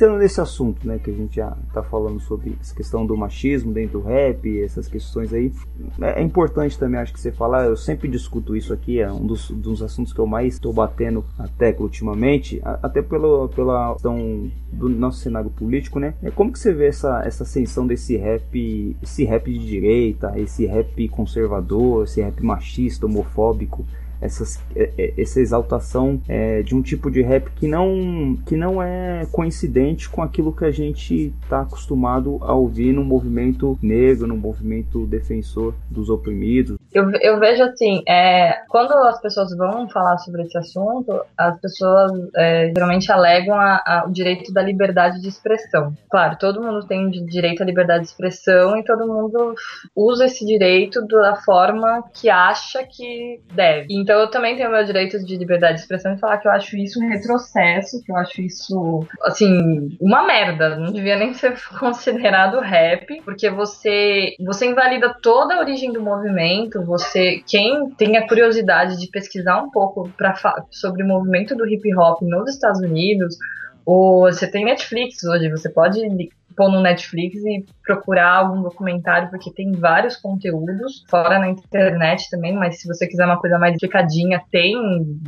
Entrando nesse assunto, né, que a gente já tá falando sobre essa questão do machismo dentro do rap, essas questões aí, é, é importante também, acho que você falar, eu sempre discuto isso aqui, é um dos, dos assuntos que eu mais estou batendo a tecla ultimamente, até pelo, pela questão do nosso cenário político, né, é como que você vê essa, essa ascensão desse rap, esse rap de direita, esse rap conservador, esse rap machista, homofóbico, essas, é, é, essa exaltação é, de um tipo de rap que não, que não é coincidente com aquilo que a gente está acostumado a ouvir no movimento negro, no movimento defensor dos oprimidos. Eu, eu vejo assim, é, quando as pessoas vão falar sobre esse assunto, as pessoas é, geralmente alegam a, a, o direito da liberdade de expressão. Claro, todo mundo tem direito à liberdade de expressão e todo mundo usa esse direito da forma que acha que deve. Então, então eu também tenho meu direito de liberdade de expressão e falar que eu acho isso um retrocesso, que eu acho isso, assim, uma merda. Não devia nem ser considerado rap, porque você, você invalida toda a origem do movimento. Você, quem tem a curiosidade de pesquisar um pouco pra, sobre o movimento do hip hop nos Estados Unidos, ou você tem Netflix hoje, você pode pôr no Netflix e procurar algum documentário, porque tem vários conteúdos, fora na internet também, mas se você quiser uma coisa mais explicadinha, tem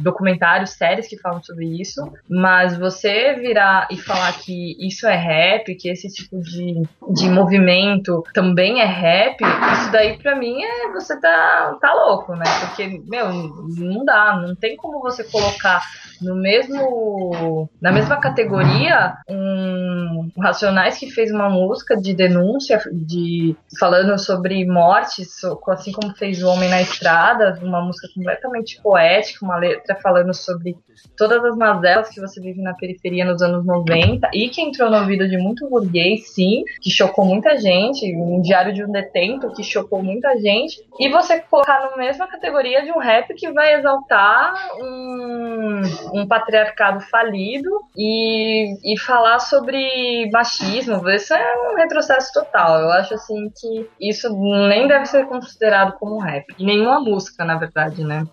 documentários, séries que falam sobre isso. Mas você virar e falar que isso é rap, que esse tipo de, de movimento também é rap, isso daí pra mim é você tá, tá louco, né? Porque, meu, não dá, não tem como você colocar no mesmo na mesma categoria um, Racionais que fez uma música de denúncia de falando sobre mortes, assim como fez o Homem na Estrada, uma música completamente poética, uma letra falando sobre todas as mazelas que você vive na periferia nos anos 90 e que entrou no ouvido de muito burguês, sim, que chocou muita gente, um diário de um detento que chocou muita gente, e você colocar na mesma categoria de um rap que vai exaltar um, um patriarcado falido e, e falar sobre machismo, isso é um retrocesso total. Eu acho assim que isso nem deve ser considerado como rap. E nenhuma música, na verdade, né?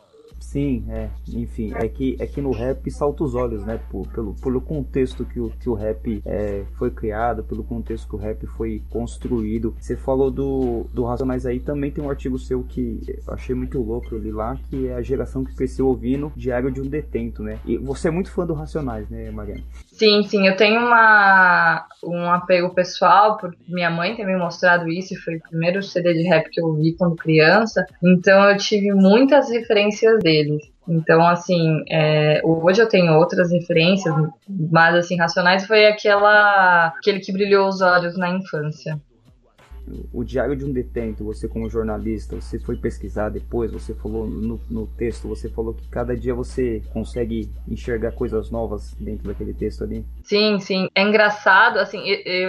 Sim, é. Enfim, é que, é que no rap salta os olhos, né? Por, pelo, pelo contexto que o, que o rap é, foi criado, pelo contexto que o rap foi construído. Você falou do, do Racionais aí, também tem um artigo seu que eu achei muito louco, eu li lá, que é a geração que cresceu ouvindo Diário de um Detento, né? E você é muito fã do Racionais, né, Mariana? Sim, sim, eu tenho uma, um apego pessoal, porque minha mãe tem me mostrado isso, e foi o primeiro CD de rap que eu ouvi quando criança, então eu tive muitas referências deles. Então, assim, é, hoje eu tenho outras referências, mas, assim, Racionais foi aquela, aquele que brilhou os olhos na infância o Diário de um Detento, você como jornalista, você foi pesquisar depois, você falou no, no, texto, você falou que cada dia você consegue enxergar coisas novas dentro daquele texto ali. Sim, sim. É engraçado, assim,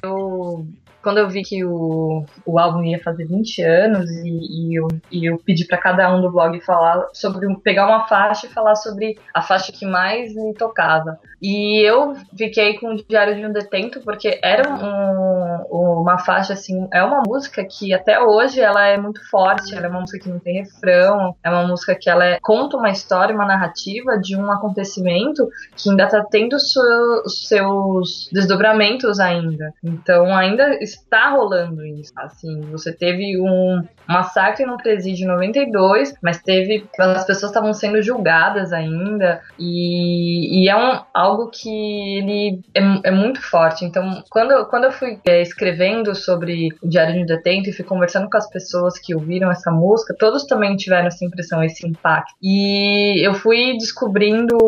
eu quando eu vi que o, o álbum ia fazer 20 anos e, e eu, e eu pedi para cada um do blog falar sobre pegar uma faixa e falar sobre a faixa que mais me tocava. E eu fiquei com o Diário de um Detento porque era um, uma faixa assim, é uma música que até hoje ela é muito forte, ela é uma música que não tem refrão, é uma música que ela é, conta uma história, uma narrativa de um acontecimento que ainda tá tendo os seus desdobramentos ainda. Então ainda está rolando isso. Assim, você teve um massacre no presídio em 92, mas teve. As pessoas estavam sendo julgadas ainda, e, e é um, algo que ele é, é, muito forte. Então, quando, quando eu fui é, escrevendo sobre o Diário de Detento e fui conversando com as pessoas que ouviram essa música, todos também tiveram essa impressão, esse impacto. E eu fui descobrindo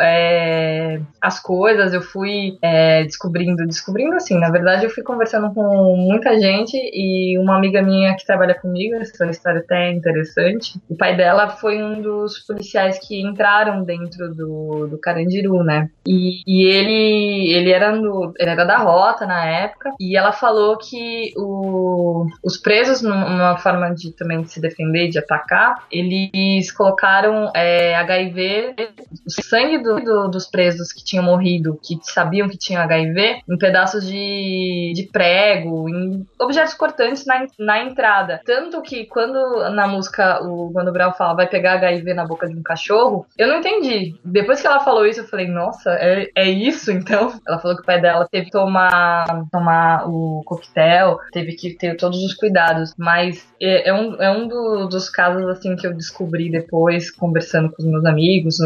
é, as coisas, eu fui é, descobrindo, descobrindo assim, na verdade eu fui conversando com muita gente e uma amiga minha que trabalha comigo, essa história até é interessante, o pai dela foi um dos policiais que entraram dentro do, do Carandiru, né? E, e ele, ele, era no, ele era da rota na época e ela falou que o, os presos, numa forma de também de se defender, de atacar, eles colocaram é, HIV, o sangue do, do, dos presos que tinham morrido, que sabiam que tinham HIV, em pedaços de, de prego, em objetos cortantes na, na entrada. Tanto que quando na música o Mano Brown fala vai pegar HIV na boca de um cachorro, eu não entendi. Depois que ela falou isso, eu falei, nossa, é, é isso então? Ela falou que o pai dela teve que tomar, tomar o coquetel, teve que ter todos os cuidados, mas é, é um, é um do, dos casos assim que eu descobri depois, conversando com os meus amigos,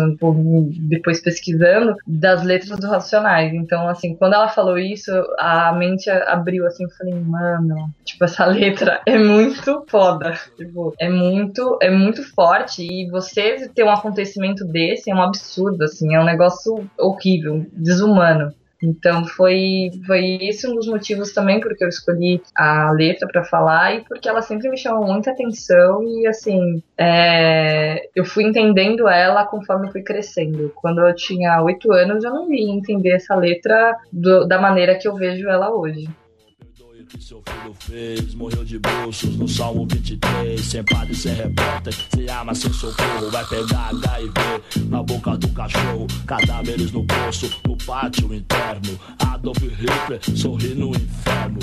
depois pesquisando, das letras do Racionais. Então, assim, quando ela falou isso, a mente abriu assim, eu falei, mano, tipo, essa letra é muito foda. Tipo, é muito, é muito forte. E você ter um acontecimento desse é um absurdo, assim, é um negócio horrível, desumano. Então foi, foi esse um dos motivos também porque eu escolhi a letra para falar e porque ela sempre me chamou muita atenção e assim é, eu fui entendendo ela conforme eu fui crescendo. Quando eu tinha oito anos eu não ia entender essa letra do, da maneira que eu vejo ela hoje que seu filho fez. Morreu de bruxos no Salmo 23. Sem padre, sem repórter, sem arma, sem socorro. Vai pegar HIV na boca do cachorro. Cadáveres no poço, no pátio interno. Adolf Hitler sorri no inferno.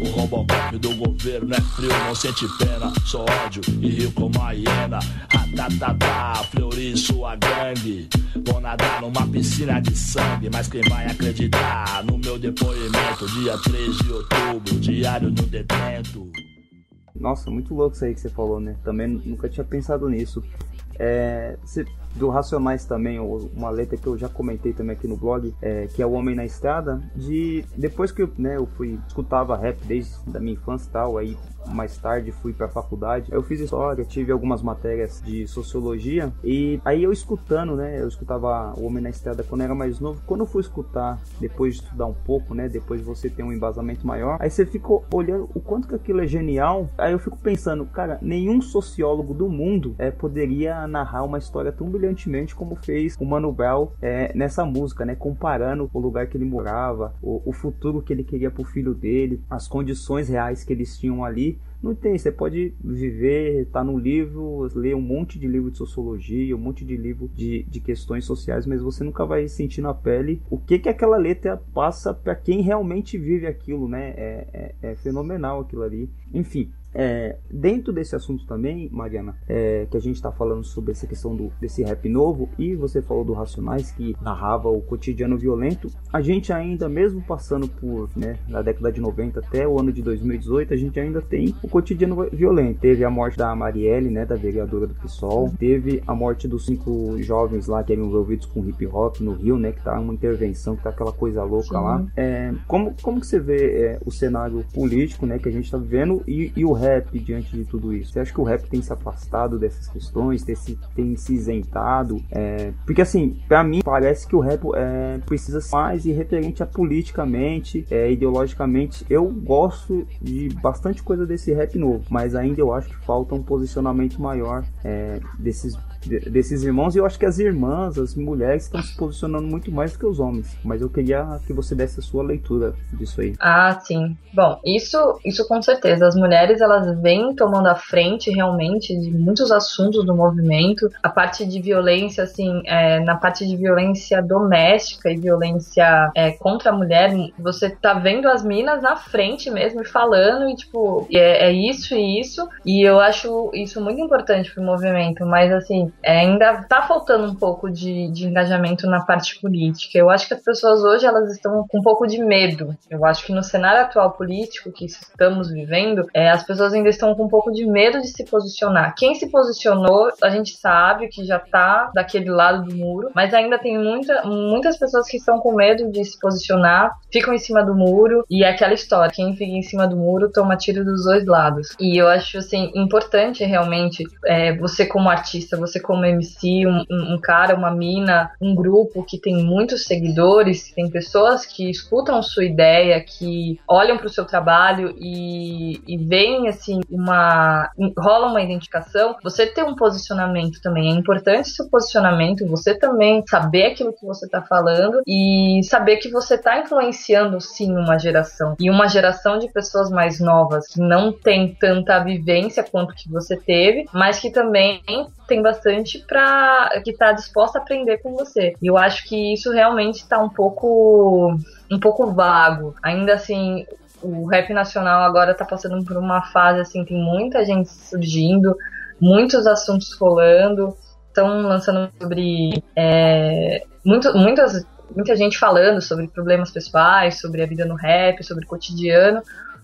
O Robocop do governo é frio, não sente pena. Só ódio e rio como a hiena. Ratatatá, Fleury sua gangue. Vou nadar numa piscina de sangue. Mas quem vai acreditar no meu depoimento? Dia 3 de outubro Diário do Detento. Nossa, muito louco isso aí que você falou, né? Também nunca tinha pensado nisso. É, você do Racionais também, uma letra que eu já comentei também aqui no blog, é, que é O Homem na Estrada, de depois que eu, né, eu fui escutava rap desde da minha infância e tal, aí mais tarde fui para a faculdade. Eu fiz história, tive algumas matérias de sociologia e aí eu escutando, né, eu escutava O Homem na Estrada quando era mais novo. Quando eu fui escutar, depois de estudar um pouco, né, depois você tem um embasamento maior, aí você fica olhando o quanto que aquilo é genial. Aí eu fico pensando, cara, nenhum sociólogo do mundo é, poderia narrar uma história tão brilhantemente como fez o Brown é, nessa música, né? Comparando o lugar que ele morava, o, o futuro que ele queria pro filho dele, as condições reais que eles tinham ali. Não tem, você pode viver, tá no livro, ler um monte de livro de sociologia, um monte de livro de, de questões sociais, mas você nunca vai sentir na pele o que que aquela letra passa para quem realmente vive aquilo, né? É, é, é fenomenal aquilo ali. Enfim, é, dentro desse assunto também, Mariana, é, que a gente está falando sobre essa questão do, desse rap novo, e você falou do Racionais, que narrava o cotidiano violento, a gente ainda, mesmo passando por, né, na década de 90 até o ano de 2018, a gente ainda tem o cotidiano violento. Teve a morte da Marielle, né, da vereadora do PSOL, teve a morte dos cinco jovens lá que eram envolvidos com hip hop no Rio, né, que tá uma intervenção, que tá aquela coisa louca Sim. lá. É, como, como que você vê é, o cenário político, né, que a gente tá vivendo e, e o rap diante de tudo isso? Você acha que o rap tem se afastado dessas questões, tem se, tem se isentado? É, porque assim, para mim parece que o rap é, precisa ser mais irreferente a politicamente, é, ideologicamente. Eu gosto de bastante coisa desse rap novo, mas ainda eu acho que falta um posicionamento maior é, desses desses irmãos e eu acho que as irmãs, as mulheres estão se posicionando muito mais do que os homens. Mas eu queria que você desse a sua leitura disso aí. Ah, sim. Bom, isso, isso com certeza. As mulheres elas vêm tomando a frente realmente de muitos assuntos do movimento. A parte de violência, assim, é, na parte de violência doméstica e violência é, contra a mulher, você tá vendo as minas na frente mesmo, falando e tipo, é, é isso e isso. E eu acho isso muito importante pro movimento, mas assim, é, ainda tá faltando um pouco de, de engajamento na parte política. Eu acho que as pessoas hoje elas estão com um pouco de medo. Eu acho que no cenário atual político que estamos vivendo, é, as pessoas ainda estão com um pouco de medo de se posicionar. Quem se posicionou, a gente sabe que já tá daquele lado do muro, mas ainda tem muita, muitas pessoas que estão com medo de se posicionar, ficam em cima do muro e é aquela história, quem fica em cima do muro toma tiro dos dois lados. E eu acho assim importante realmente é, você como artista, você como MC, um, um cara, uma mina, um grupo que tem muitos seguidores, tem pessoas que escutam sua ideia, que olham para o seu trabalho e, e veem assim uma rola uma identificação. Você ter um posicionamento também é importante seu posicionamento. Você também saber aquilo que você está falando e saber que você está influenciando sim uma geração e uma geração de pessoas mais novas que não tem tanta vivência quanto que você teve, mas que também tem bastante para que está disposta a aprender com você. E eu acho que isso realmente está um pouco um pouco vago. Ainda assim, o rap nacional agora está passando por uma fase assim, tem muita gente surgindo, muitos assuntos rolando, estão lançando sobre é, muito, muitas muita gente falando sobre problemas pessoais, sobre a vida no rap, sobre o cotidiano,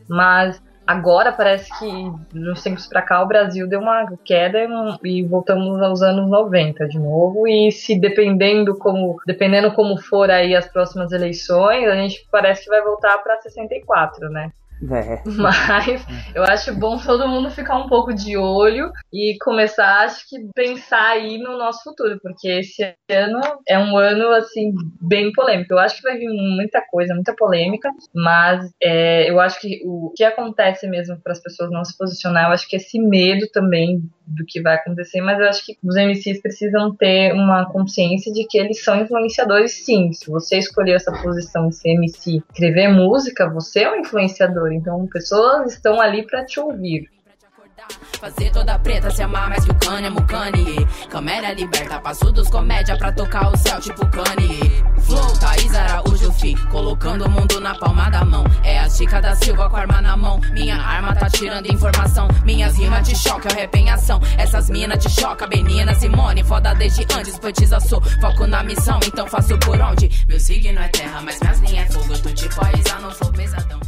mas Agora parece que nos tempos para cá o Brasil deu uma queda e voltamos aos anos 90 de novo. E se dependendo como, dependendo como for aí as próximas eleições, a gente parece que vai voltar para 64, né? É. Mas eu acho bom todo mundo ficar um pouco de olho e começar, acho que, pensar aí no nosso futuro, porque esse ano é um ano, assim, bem polêmico. Eu acho que vai vir muita coisa, muita polêmica, mas é, eu acho que o que acontece mesmo para as pessoas não se posicionar, eu acho que esse medo também do que vai acontecer, mas eu acho que os MCs precisam ter uma consciência de que eles são influenciadores sim. Se você escolher essa posição de ser MC, escrever música, você é um influenciador, então pessoas estão ali para te ouvir. Fazer toda preta se amar mais que o Kanye. Câmera liberta, passo dos comédia pra tocar o céu tipo Kanye. Flow, Thaís Araújo, fi, colocando o mundo na palma da mão. É a Chica da Silva com a arma na mão. Minha arma tá tirando informação. Minhas rimas te choca, eu rap em ação. Essas minas te choca, Benina, Simone. Foda desde antes, poetisa sou. Foco na missão, então faço por onde? Meu signo é terra, mas minhas linhas é fogo. Eu tô tipo a Isa, não sou pesadão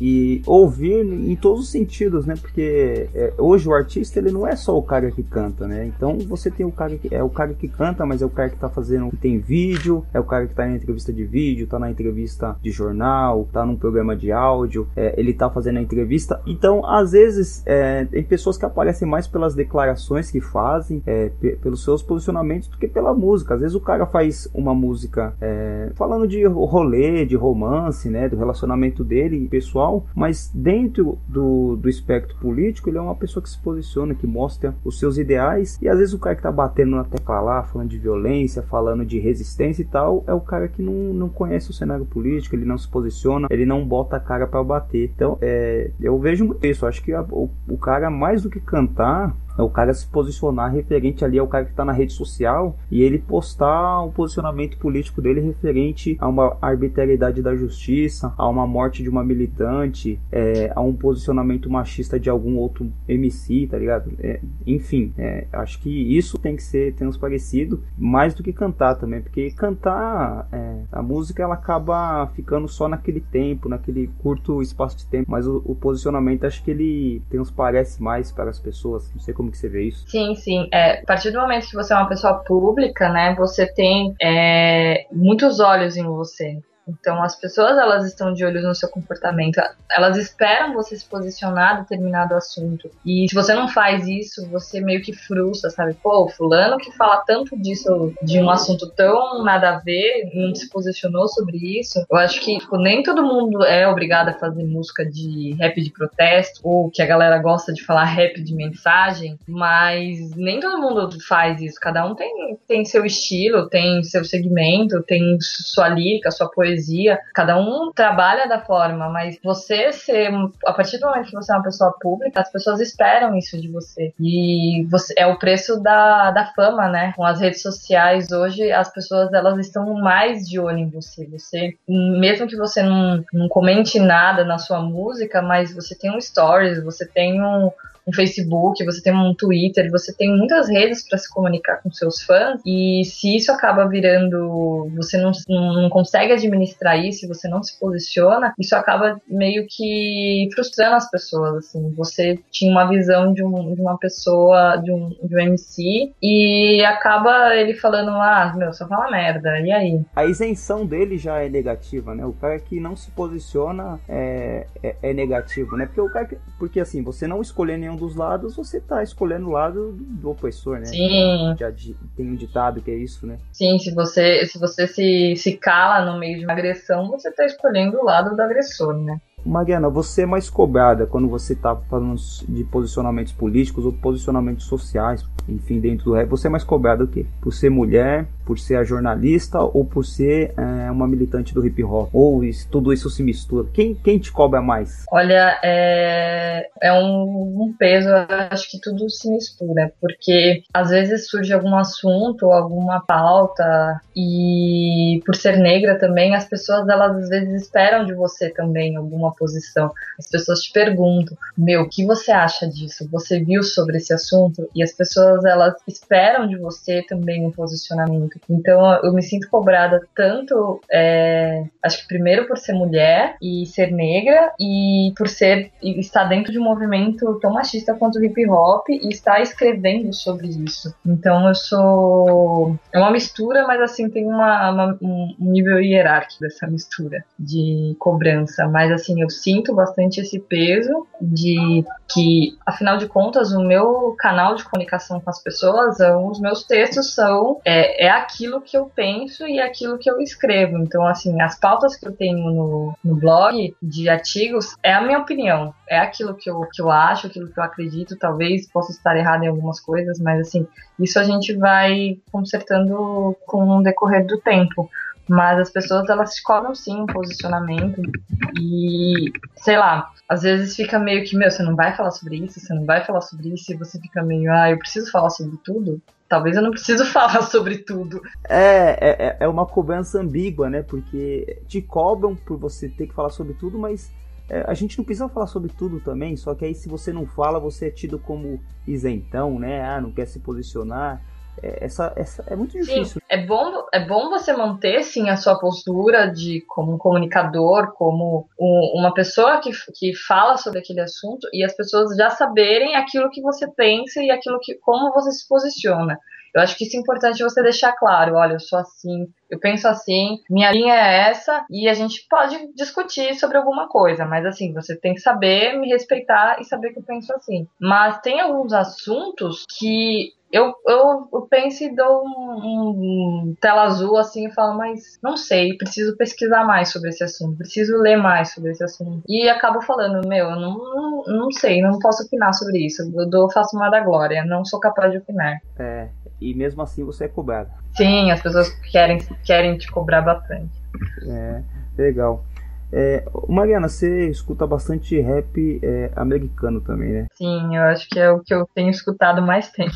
e ouvir em todos os sentidos, né? Porque é, hoje o artista ele não é só o cara que canta, né? Então você tem o cara que é o cara que canta, mas é o cara que tá fazendo, que tem vídeo, é o cara que tá na entrevista de vídeo, tá na entrevista de jornal, tá num programa de áudio, é, ele tá fazendo a entrevista. Então, às vezes, é, tem pessoas que aparecem mais pelas declarações que fazem, é, pelos seus posicionamentos, do que pela música. Às vezes o cara faz uma música é, falando de rolê, de romance, né? Do relacionamento dele pessoal mas dentro do, do espectro político, ele é uma pessoa que se posiciona, que mostra os seus ideais, e às vezes o cara que tá batendo na tecla lá, falando de violência, falando de resistência e tal, é o cara que não, não conhece o cenário político, ele não se posiciona, ele não bota a cara para bater. Então, é, eu vejo isso, acho que a, o, o cara, mais do que cantar, é o cara se posicionar referente ali ao cara que está na rede social e ele postar um posicionamento político dele referente a uma arbitrariedade da justiça, a uma morte de uma militante, é, a um posicionamento machista de algum outro MC, tá ligado? É, enfim, é, acho que isso tem que ser transparecido mais do que cantar também, porque cantar é, a música ela acaba ficando só naquele tempo, naquele curto espaço de tempo, mas o, o posicionamento acho que ele transparece mais para as pessoas. Não sei como que você vê isso? Sim, sim. É, a partir do momento que você é uma pessoa pública, né, você tem é, muitos olhos em você. Então as pessoas elas estão de olho no seu comportamento, elas esperam você se posicionar em determinado assunto. E se você não faz isso, você meio que frustra, sabe? Pô, fulano que fala tanto disso, de um assunto tão nada a ver, não se posicionou sobre isso. Eu acho que tipo, nem todo mundo é obrigado a fazer música de rap de protesto, ou que a galera gosta de falar rap de mensagem, mas nem todo mundo faz isso. Cada um tem, tem seu estilo, tem seu segmento, tem sua lírica, sua poesia poesia. Cada um trabalha da forma, mas você ser, a partir do momento que você é uma pessoa pública, as pessoas esperam isso de você. E você é o preço da, da fama, né? Com as redes sociais hoje, as pessoas elas estão mais de olho em você. Você, mesmo que você não, não comente nada na sua música, mas você tem um stories, você tem um, um Facebook, você tem um Twitter, você tem muitas redes para se comunicar com seus fãs. E se isso acaba virando, você não, não consegue administrar isso, você não se posiciona, isso acaba meio que frustrando as pessoas. Assim, você tinha uma visão de, um, de uma pessoa, de um, de um MC, e acaba ele falando, ah, meu, só fala merda, e aí? A isenção dele já é negativa, né? O cara que não se posiciona é, é, é negativo, né? Porque o cara que, porque assim, você não escolher nenhum dos lados, você tá escolhendo o lado do, opressor, né? Sim. Já tem um ditado que é isso, né? Sim, se você se, você se, se cala no meio de uma agressão, você tá escolhendo o lado do agressor, né? Mariana, você é mais cobrada quando você está falando de posicionamentos políticos ou posicionamentos sociais, enfim, dentro do rap. Você é mais cobrada o quê? Por ser mulher, por ser a jornalista ou por ser é, uma militante do hip hop? Ou isso, tudo isso se mistura? Quem, quem te cobra mais? Olha, é, é um, um peso, acho que tudo se mistura, porque às vezes surge algum assunto, alguma pauta, e por ser negra também, as pessoas elas às vezes esperam de você também alguma posição. As pessoas te perguntam, meu, o que você acha disso? Você viu sobre esse assunto? E as pessoas, elas esperam de você também um posicionamento. Então, eu me sinto cobrada tanto, é, acho que primeiro por ser mulher e ser negra e por ser e estar dentro de um movimento tão machista quanto o hip hop e estar escrevendo sobre isso. Então, eu sou é uma mistura, mas assim tem uma, uma um nível hierárquico dessa mistura de cobrança. Mas assim eu sinto bastante esse peso de que, afinal de contas, o meu canal de comunicação com as pessoas, os meus textos são é, é aquilo que eu penso e aquilo que eu escrevo. Então, assim, as pautas que eu tenho no, no blog de artigos é a minha opinião, é aquilo que eu, que eu acho, aquilo que eu acredito. Talvez possa estar errado em algumas coisas, mas assim, isso a gente vai consertando com o decorrer do tempo. Mas as pessoas, elas cobram sim um posicionamento. E, sei lá, às vezes fica meio que, meu, você não vai falar sobre isso, você não vai falar sobre isso, e você fica meio, ah, eu preciso falar sobre tudo. Talvez eu não preciso falar sobre tudo. É, é, é uma cobrança ambígua, né? Porque te cobram por você ter que falar sobre tudo, mas é, a gente não precisa falar sobre tudo também, só que aí se você não fala, você é tido como isentão, né? Ah, não quer se posicionar. É, essa, essa é muito difícil. Sim, é bom, é bom você manter sim a sua postura de como um comunicador, como um, uma pessoa que, que fala sobre aquele assunto e as pessoas já saberem aquilo que você pensa e aquilo que como você se posiciona. Eu acho que isso é importante você deixar claro, olha, eu sou assim, eu penso assim, minha linha é essa e a gente pode discutir sobre alguma coisa, mas assim, você tem que saber me respeitar e saber que eu penso assim. Mas tem alguns assuntos que eu, eu, eu penso e dou um, um, tela azul assim e falo, mas não sei, preciso pesquisar mais sobre esse assunto, preciso ler mais sobre esse assunto. E acabo falando, meu, eu não, não, não sei, não posso opinar sobre isso. Eu dou, faço uma da glória, não sou capaz de opinar. É, e mesmo assim você é cobrado. Sim, as pessoas querem, querem te cobrar bastante. É, legal. É, Mariana, você escuta bastante rap é, americano também, né? Sim, eu acho que é o que eu tenho escutado mais tempo.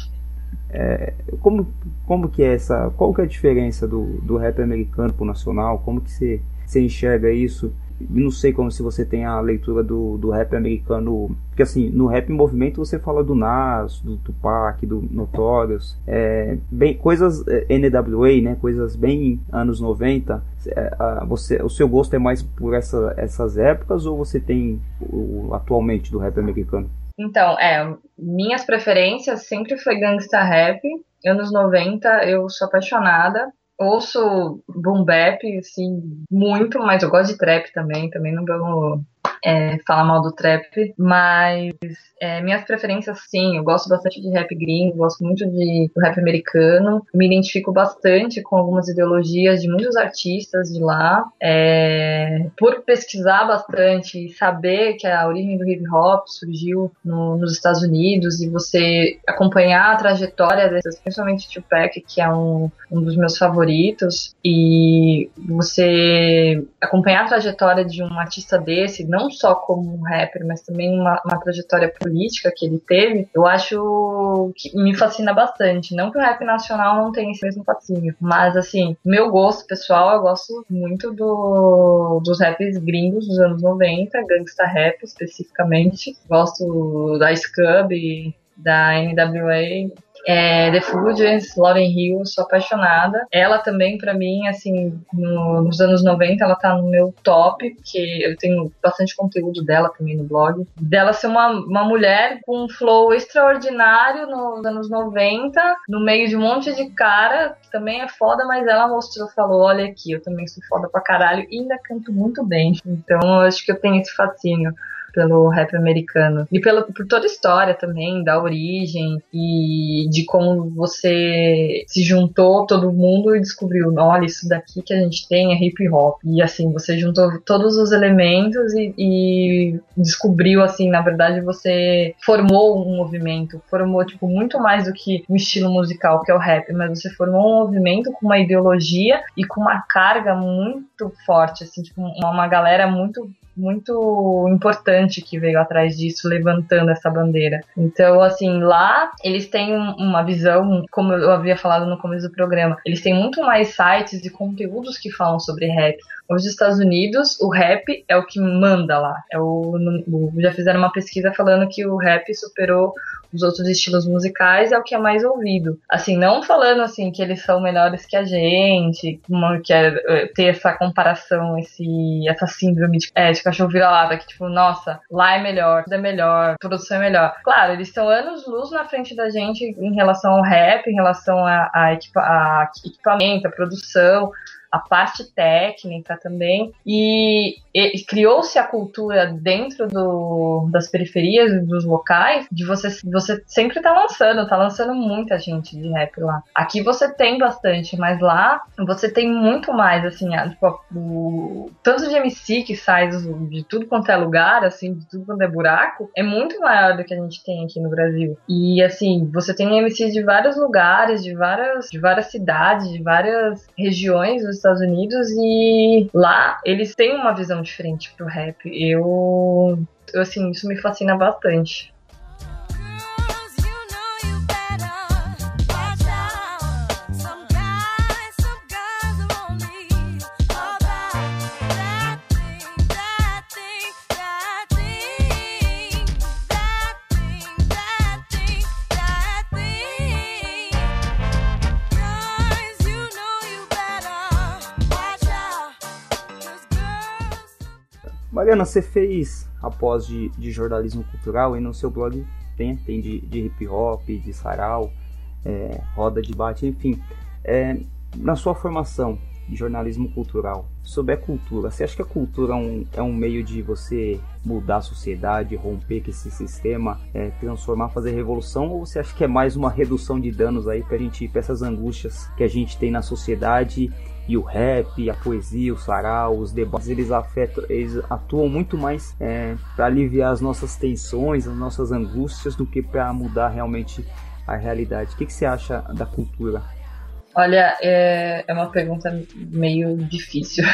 É, como, como que é essa. Qual que é a diferença do, do rap americano pro nacional? Como que você, você enxerga isso? Não sei como se você tem a leitura do, do rap americano. Porque assim, no rap em movimento você fala do Nas, do Tupac, do Notorious. É, bem, coisas é, NWA, né? Coisas bem anos 90. É, a, você, o seu gosto é mais por essa, essas épocas ou você tem o, atualmente do rap americano? Então, é, minhas preferências sempre foi gangsta rap. Anos 90 eu sou apaixonada. Ouço boom bap, assim, muito, mas eu gosto de trap também, também não vamos é, falar mal do trap, mas é, minhas preferências, sim, eu gosto bastante de rap gringo, gosto muito de rap americano, me identifico bastante com algumas ideologias de muitos artistas de lá. É, por pesquisar bastante e saber que a origem do hip hop surgiu no, nos Estados Unidos e você acompanhar a trajetória dessas, principalmente Tupac, que é um, um dos meus favoritos, e você acompanhar a trajetória de um artista desse, não só como um rapper, mas também uma, uma trajetória política que ele teve, eu acho que me fascina bastante. Não que o rap nacional não tenha esse mesmo fascínio, mas assim, meu gosto pessoal, eu gosto muito do, dos raps gringos dos anos 90, gangsta rap especificamente. Gosto da Scub, da NWA, é, The Fugees, Lauren Hill, sou apaixonada. Ela também, para mim, assim, no, nos anos 90, ela tá no meu top, porque eu tenho bastante conteúdo dela também no blog. Dela ser uma, uma mulher com um flow extraordinário nos anos 90, no meio de um monte de cara, que também é foda, mas ela mostrou, falou, olha aqui, eu também sou foda pra caralho e ainda canto muito bem. Então, eu acho que eu tenho esse fascínio pelo rap americano. E pelo, por toda a história também, da origem e de como você se juntou todo mundo e descobriu, olha, isso daqui que a gente tem é hip hop. E assim, você juntou todos os elementos e, e descobriu, assim, na verdade, você formou um movimento, formou, tipo, muito mais do que um estilo musical, que é o rap, mas você formou um movimento com uma ideologia e com uma carga muito forte, assim, tipo, uma, uma galera muito muito importante que veio atrás disso, levantando essa bandeira. Então, assim, lá eles têm uma visão, como eu havia falado no começo do programa, eles têm muito mais sites e conteúdos que falam sobre rap. Nos Estados Unidos, o rap é o que manda lá. É o, já fizeram uma pesquisa falando que o rap superou os outros estilos musicais é o que é mais ouvido. Assim, não falando assim que eles são melhores que a gente, que é, é, ter essa comparação, esse, essa síndrome de, é, de cachorro vira-lata, que tipo, nossa, lá é melhor, tudo é melhor, produção é melhor. Claro, eles estão anos luz na frente da gente em relação ao rap, em relação a, a, equipa, a equipamento, a produção, a parte técnica também. E criou-se a cultura dentro do, das periferias, dos locais, de você, você sempre tá lançando, tá lançando muita gente de rap lá. Aqui você tem bastante, mas lá você tem muito mais, assim, tipo, o tanto de MC que sai de tudo quanto é lugar, assim, de tudo quanto é buraco, é muito maior do que a gente tem aqui no Brasil. E assim, você tem MCs de vários lugares, de várias, de várias cidades, de várias regiões dos Estados Unidos e lá eles têm uma visão diferente pro rap. Eu, eu assim, isso me fascina bastante. Mariana, você fez após de, de jornalismo cultural e no seu blog tem, tem de, de hip hop, de sarau, é, roda de debate, enfim. É, na sua formação jornalismo cultural, sobre a cultura, você acha que a cultura é um, é um meio de você mudar a sociedade, romper com esse sistema, é, transformar, fazer revolução, ou você acha que é mais uma redução de danos aí pra gente, essas angústias que a gente tem na sociedade e o rap, a poesia, o sarau, os debates, eles, afetam, eles atuam muito mais é, para aliviar as nossas tensões, as nossas angústias, do que para mudar realmente a realidade. O que, que você acha da cultura? Olha, é, é uma pergunta meio difícil.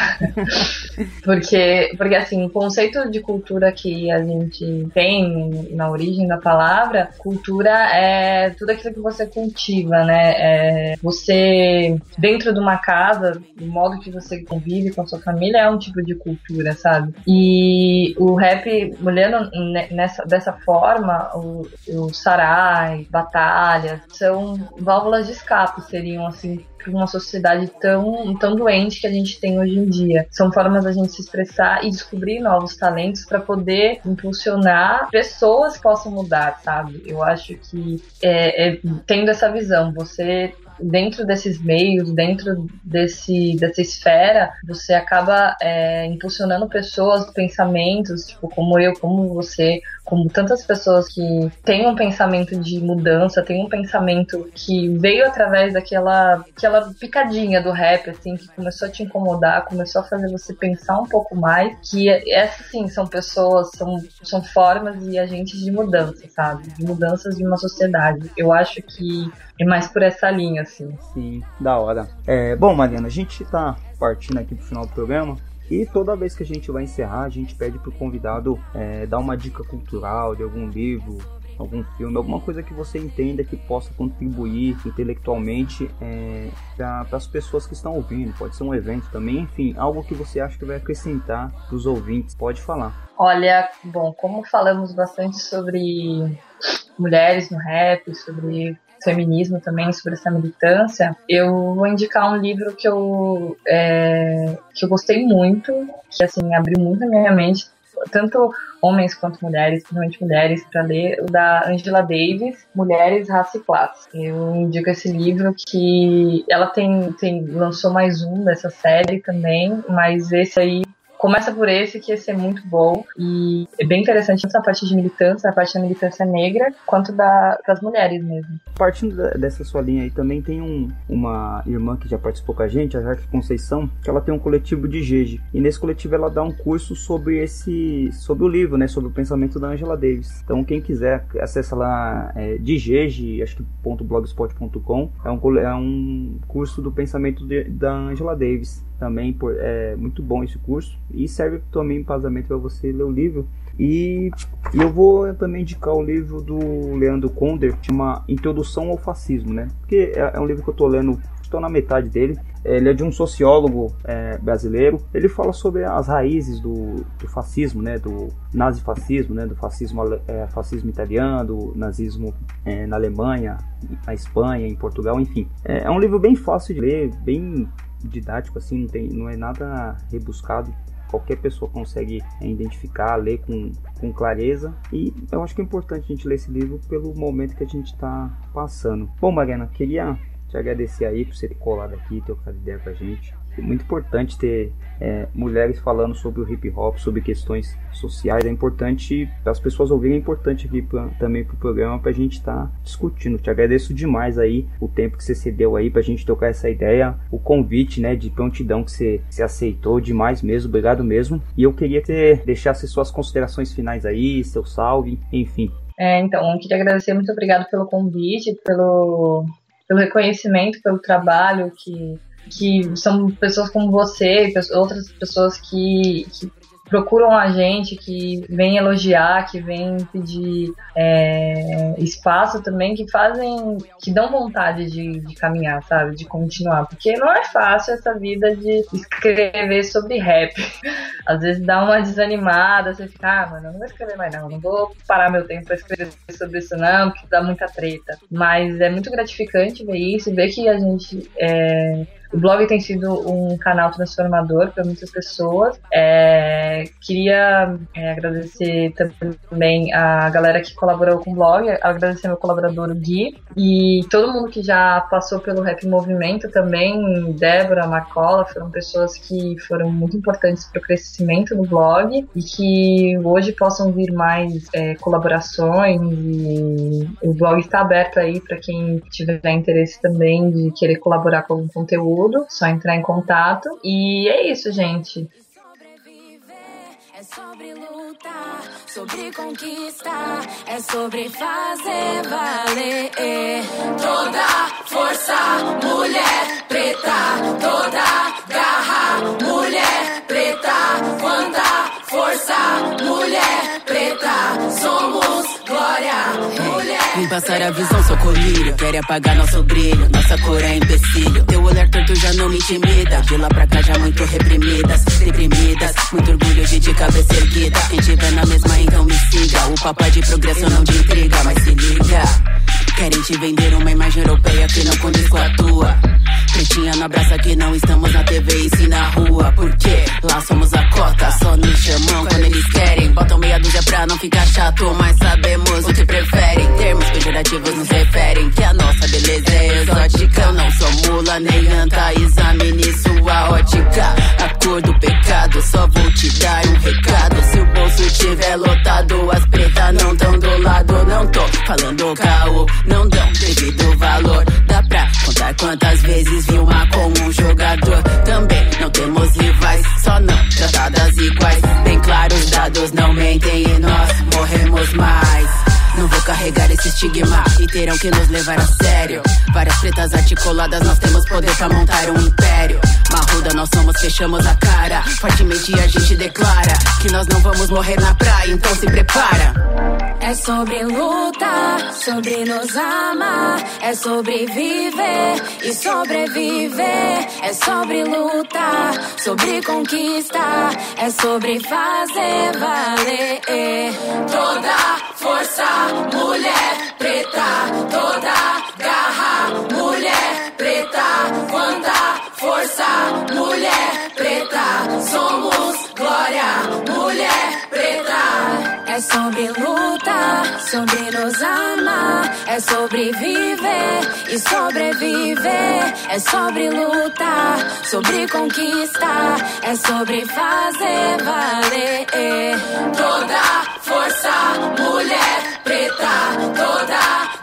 porque, porque, assim, o conceito de cultura que a gente tem na origem da palavra, cultura é tudo aquilo que você cultiva, né? É você, dentro de uma casa, o modo que você convive com a sua família é um tipo de cultura, sabe? E o rap, olhando nessa, dessa forma, o, o sarai, batalha, são válvulas de escape, seriam assim para uma sociedade tão, tão doente que a gente tem hoje em dia. São formas da gente se expressar e descobrir novos talentos para poder impulsionar pessoas que possam mudar, sabe? Eu acho que é, é, tendo essa visão, você dentro desses meios, dentro desse, dessa esfera, você acaba é, impulsionando pessoas, pensamentos, tipo, como eu, como você, como tantas pessoas que têm um pensamento de mudança, têm um pensamento que veio através daquela aquela picadinha do rap, assim, que começou a te incomodar, começou a fazer você pensar um pouco mais, que essas sim são pessoas, são, são formas e agentes de mudança, sabe? De mudanças de uma sociedade. Eu acho que é mais por essa linha, assim. Sim, da hora. É, bom, Mariana, a gente tá partindo aqui pro final do programa. E toda vez que a gente vai encerrar, a gente pede pro convidado é, dar uma dica cultural de algum livro, algum filme, alguma coisa que você entenda que possa contribuir intelectualmente é, para as pessoas que estão ouvindo. Pode ser um evento também, enfim, algo que você acha que vai acrescentar para os ouvintes. Pode falar. Olha, bom, como falamos bastante sobre mulheres no rap, sobre feminismo também, sobre essa militância, eu vou indicar um livro que eu, é, que eu gostei muito, que assim, abriu muito a minha mente, tanto homens quanto mulheres, principalmente mulheres, para ler, o da Angela Davis, Mulheres, Raça e Classe. Eu indico esse livro que ela tem, tem lançou mais um dessa série também, mas esse aí Começa por esse, que esse é muito bom e é bem interessante tanto a parte de militância, a parte da militância negra, quanto da, das mulheres mesmo. Partindo dessa sua linha aí, também tem um, uma irmã que já participou com a gente, a Jaque Conceição, que ela tem um coletivo de Jeje. E nesse coletivo ela dá um curso sobre esse, sobre o livro, né, sobre o pensamento da Angela Davis. Então quem quiser acessa lá é, de Jeje, acho que .blogspot.com, é um, é um curso do pensamento de, da Angela Davis também é muito bom esse curso e serve também para casamento para você ler o livro. E eu vou também indicar o livro do Leandro Conder, chama Introdução ao Fascismo, né? Porque é, é um livro que eu estou lendo, estou na metade dele. Ele é de um sociólogo é, brasileiro. Ele fala sobre as raízes do, do fascismo, né? Do nazifascismo, né? Do fascismo, é, fascismo italiano, do nazismo é, na Alemanha, na Espanha, em Portugal, enfim. É, é um livro bem fácil de ler, bem didático assim, não, tem, não é nada rebuscado. Qualquer pessoa consegue é, identificar, ler com, com clareza. E eu acho que é importante a gente ler esse livro pelo momento que a gente está passando. Bom, Mariana, queria te agradecer aí por você ter colado aqui, ter trocado ideia com a gente. É muito importante ter é, mulheres falando sobre o hip hop, sobre questões sociais. É importante, as pessoas ouvirem, é importante aqui pra, também para o programa para a gente estar tá discutindo. Te agradeço demais aí o tempo que você cedeu aí para a gente tocar essa ideia, o convite né, de prontidão que você, você aceitou demais mesmo, obrigado mesmo. E eu queria ter, deixasse suas considerações finais aí, seu salve, enfim. É, então, eu queria agradecer, muito obrigado pelo convite, pelo, pelo reconhecimento, pelo trabalho que que são pessoas como você, outras pessoas que, que procuram a gente, que vêm elogiar, que vêm pedir é, espaço também, que fazem, que dão vontade de, de, caminhar, sabe? De continuar. Porque não é fácil essa vida de escrever sobre rap. Às vezes dá uma desanimada, você fica, ah, mano, eu não vou escrever mais não, não vou parar meu tempo pra escrever sobre isso não, porque dá muita treta. Mas é muito gratificante ver isso, ver que a gente. É, o blog tem sido um canal transformador para muitas pessoas. É, queria é, agradecer também a galera que colaborou com o blog, agradecer meu colaborador Gui e todo mundo que já passou pelo Rap Movimento também, Débora, Marcola, foram pessoas que foram muito importantes para o crescimento do blog e que hoje possam vir mais é, colaborações e o blog está aberto aí para quem tiver interesse também de querer colaborar com algum conteúdo tudo, só entrar em contato. E é isso, gente. É sobre lutar, sobre conquistar, é sobre fazer valer. Toda força, mulher preta, toda garra, mulher preta, quanta força, mulher preta, somos glória, mulher. Vem passar a visão, seu colírio. Quer apagar nosso brilho, nossa cor é empecilho. Teu olhar torto já não me intimida. De lá pra cá já muito reprimidas, deprimidas. Muito orgulho de, de cabeça erguida. Quem tiver na mesma, então me siga. O papai de progresso não de intriga, mas se liga. Querem te vender uma imagem europeia que não condiz com a tua. Pretinha no abraça que não estamos na TV e sim na rua. Porque lá somos a cota, só nos chamam quando eles querem. Botam meia dúzia pra não ficar chato, mas sabemos o que preferem. Termos pejorativos nos referem que a nossa beleza é exótica. Eu não nem anta, examine sua ótica. A cor do pecado, só vou te dar um recado. Se o bolso tiver lotado, as pretas não tão do lado. Não tô falando caô, não dão devido valor. Dá pra contar quantas vezes vi uma com um jogador. Também não temos rivais, só não tratadas iguais. Bem claro, os dados não mentem e nós morremos mais. Não vou carregar esse estigma e terão que nos levar a sério. Várias pretas articuladas, nós temos poder pra montar um império. Marruda, nós somos, fechamos a cara. Fortemente a gente declara que nós não vamos morrer na praia, então se prepara. É sobre luta, sobre nos amar, é sobre viver e sobreviver. É sobre lutar, sobre conquistar, é sobre fazer valer. Toda é sobre viver e sobreviver. É sobre lutar, sobre conquistar, é sobre fazer valer. Toda força, mulher preta, toda